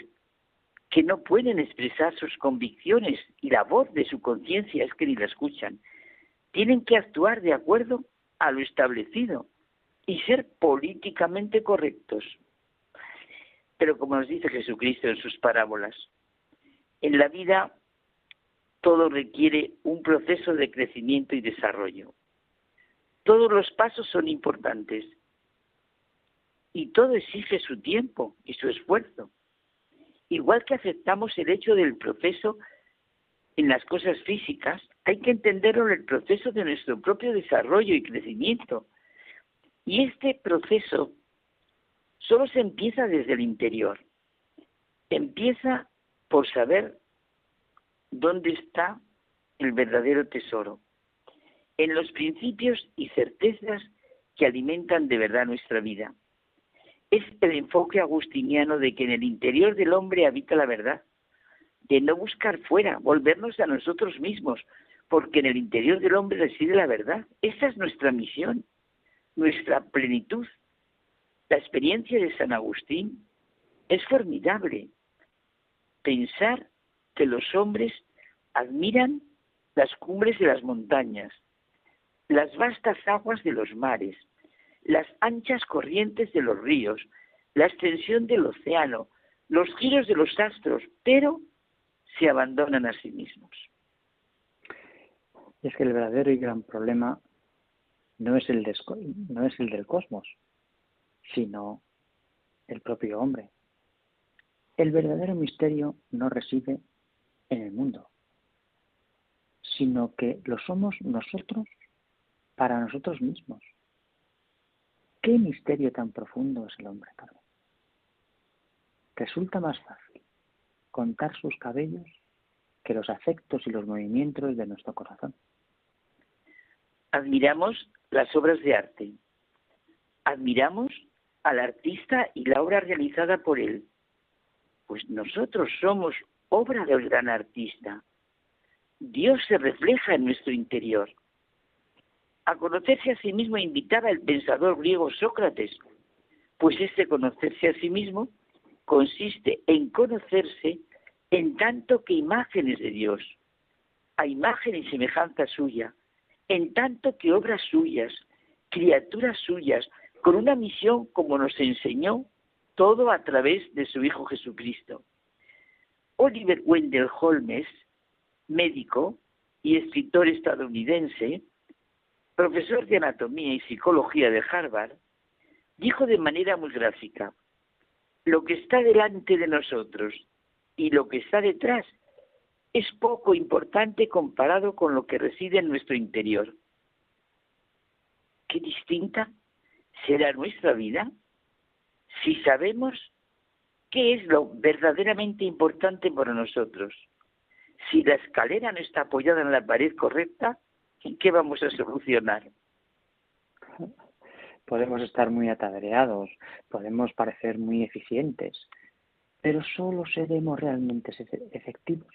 que no pueden expresar sus convicciones y la voz de su conciencia es que ni la escuchan. Tienen que actuar de acuerdo a lo establecido y ser políticamente correctos. Pero como nos dice Jesucristo en sus parábolas, en la vida todo requiere un proceso de crecimiento y desarrollo. Todos los pasos son importantes y todo exige su tiempo y su esfuerzo. Igual que aceptamos el hecho del proceso en las cosas físicas, hay que entenderlo en el proceso de nuestro propio desarrollo y crecimiento. Y este proceso solo se empieza desde el interior. Empieza por saber dónde está el verdadero tesoro, en los principios y certezas que alimentan de verdad nuestra vida es el enfoque agustiniano de que en el interior del hombre habita la verdad, de no buscar fuera, volvernos a nosotros mismos, porque en el interior del hombre reside la verdad. Esa es nuestra misión, nuestra plenitud. La experiencia de San Agustín es formidable. Pensar que los hombres admiran las cumbres de las montañas, las vastas aguas de los mares, las anchas corrientes de los ríos, la extensión del océano, los giros de los astros, pero se abandonan a sí mismos. Es que el verdadero y gran problema no es el, no es el del cosmos, sino el propio hombre. El verdadero misterio no reside en el mundo, sino que lo somos nosotros para nosotros mismos. ¿Qué misterio tan profundo es el hombre, Carlos? Resulta más fácil contar sus cabellos que los afectos y los movimientos de nuestro corazón. Admiramos las obras de arte, admiramos al artista y la obra realizada por él. Pues nosotros somos obra del gran artista. Dios se refleja en nuestro interior. A conocerse a sí mismo invitaba el pensador griego Sócrates, pues este conocerse a sí mismo consiste en conocerse en tanto que imágenes de Dios, a imagen y semejanza suya, en tanto que obras suyas, criaturas suyas, con una misión como nos enseñó todo a través de su Hijo Jesucristo. Oliver Wendell Holmes, médico y escritor estadounidense, profesor de anatomía y psicología de Harvard, dijo de manera muy gráfica, lo que está delante de nosotros y lo que está detrás es poco importante comparado con lo que reside en nuestro interior. ¿Qué distinta será nuestra vida si sabemos qué es lo verdaderamente importante para nosotros? Si la escalera no está apoyada en la pared correcta, ¿qué vamos a solucionar? Podemos estar muy atareados, podemos parecer muy eficientes, pero solo seremos realmente efectivos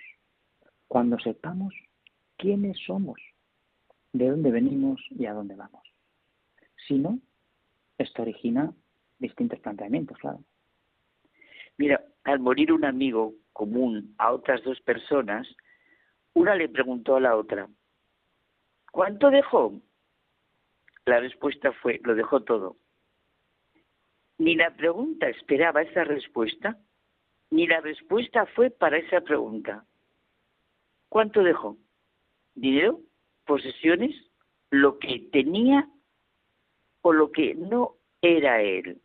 cuando sepamos quiénes somos, de dónde venimos y a dónde vamos. Si no, esto origina distintos planteamientos, claro. Mira, al morir un amigo común a otras dos personas, una le preguntó a la otra, ¿cuánto dejó? La respuesta fue, lo dejó todo. Ni la pregunta esperaba esa respuesta, ni la respuesta fue para esa pregunta. ¿Cuánto dejó? ¿Dinero? ¿Posesiones? ¿Lo que tenía o lo que no era él?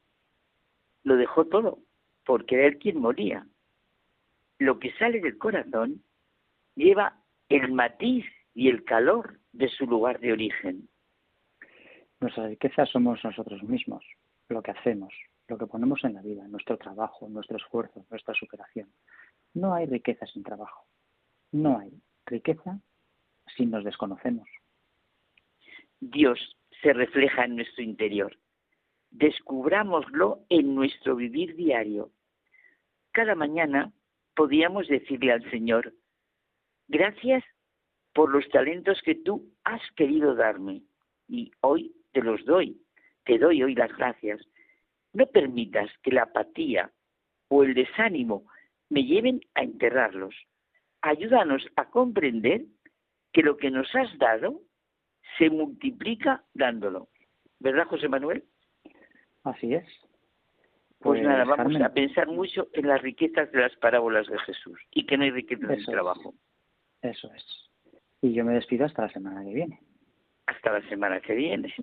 Lo dejó todo, porque era él quien moría. Lo que sale del corazón lleva el matiz y el calor de su lugar de origen. Nuestra riqueza somos nosotros mismos, lo que hacemos, lo que ponemos en la vida, nuestro trabajo, nuestro esfuerzo, nuestra superación. No hay riqueza sin trabajo. No hay riqueza si nos desconocemos. Dios se refleja en nuestro interior. Descubrámoslo en nuestro vivir diario. Cada mañana podíamos decirle al Señor, gracias por los talentos que tú has querido darme y hoy te los doy, te doy hoy las gracias. No permitas que la apatía o el desánimo me lleven a enterrarlos. Ayúdanos a comprender que lo que nos has dado se multiplica dándolo. ¿Verdad, José Manuel? Así es. Pues, Pues, nada, vamos Carmen. a pensar mucho en las riquezas de las parábolas de Jesús y que no hay riqueza en el Eso es. trabajo. Eso es. Y yo me despido hasta la semana que viene. Hasta la semana que viene.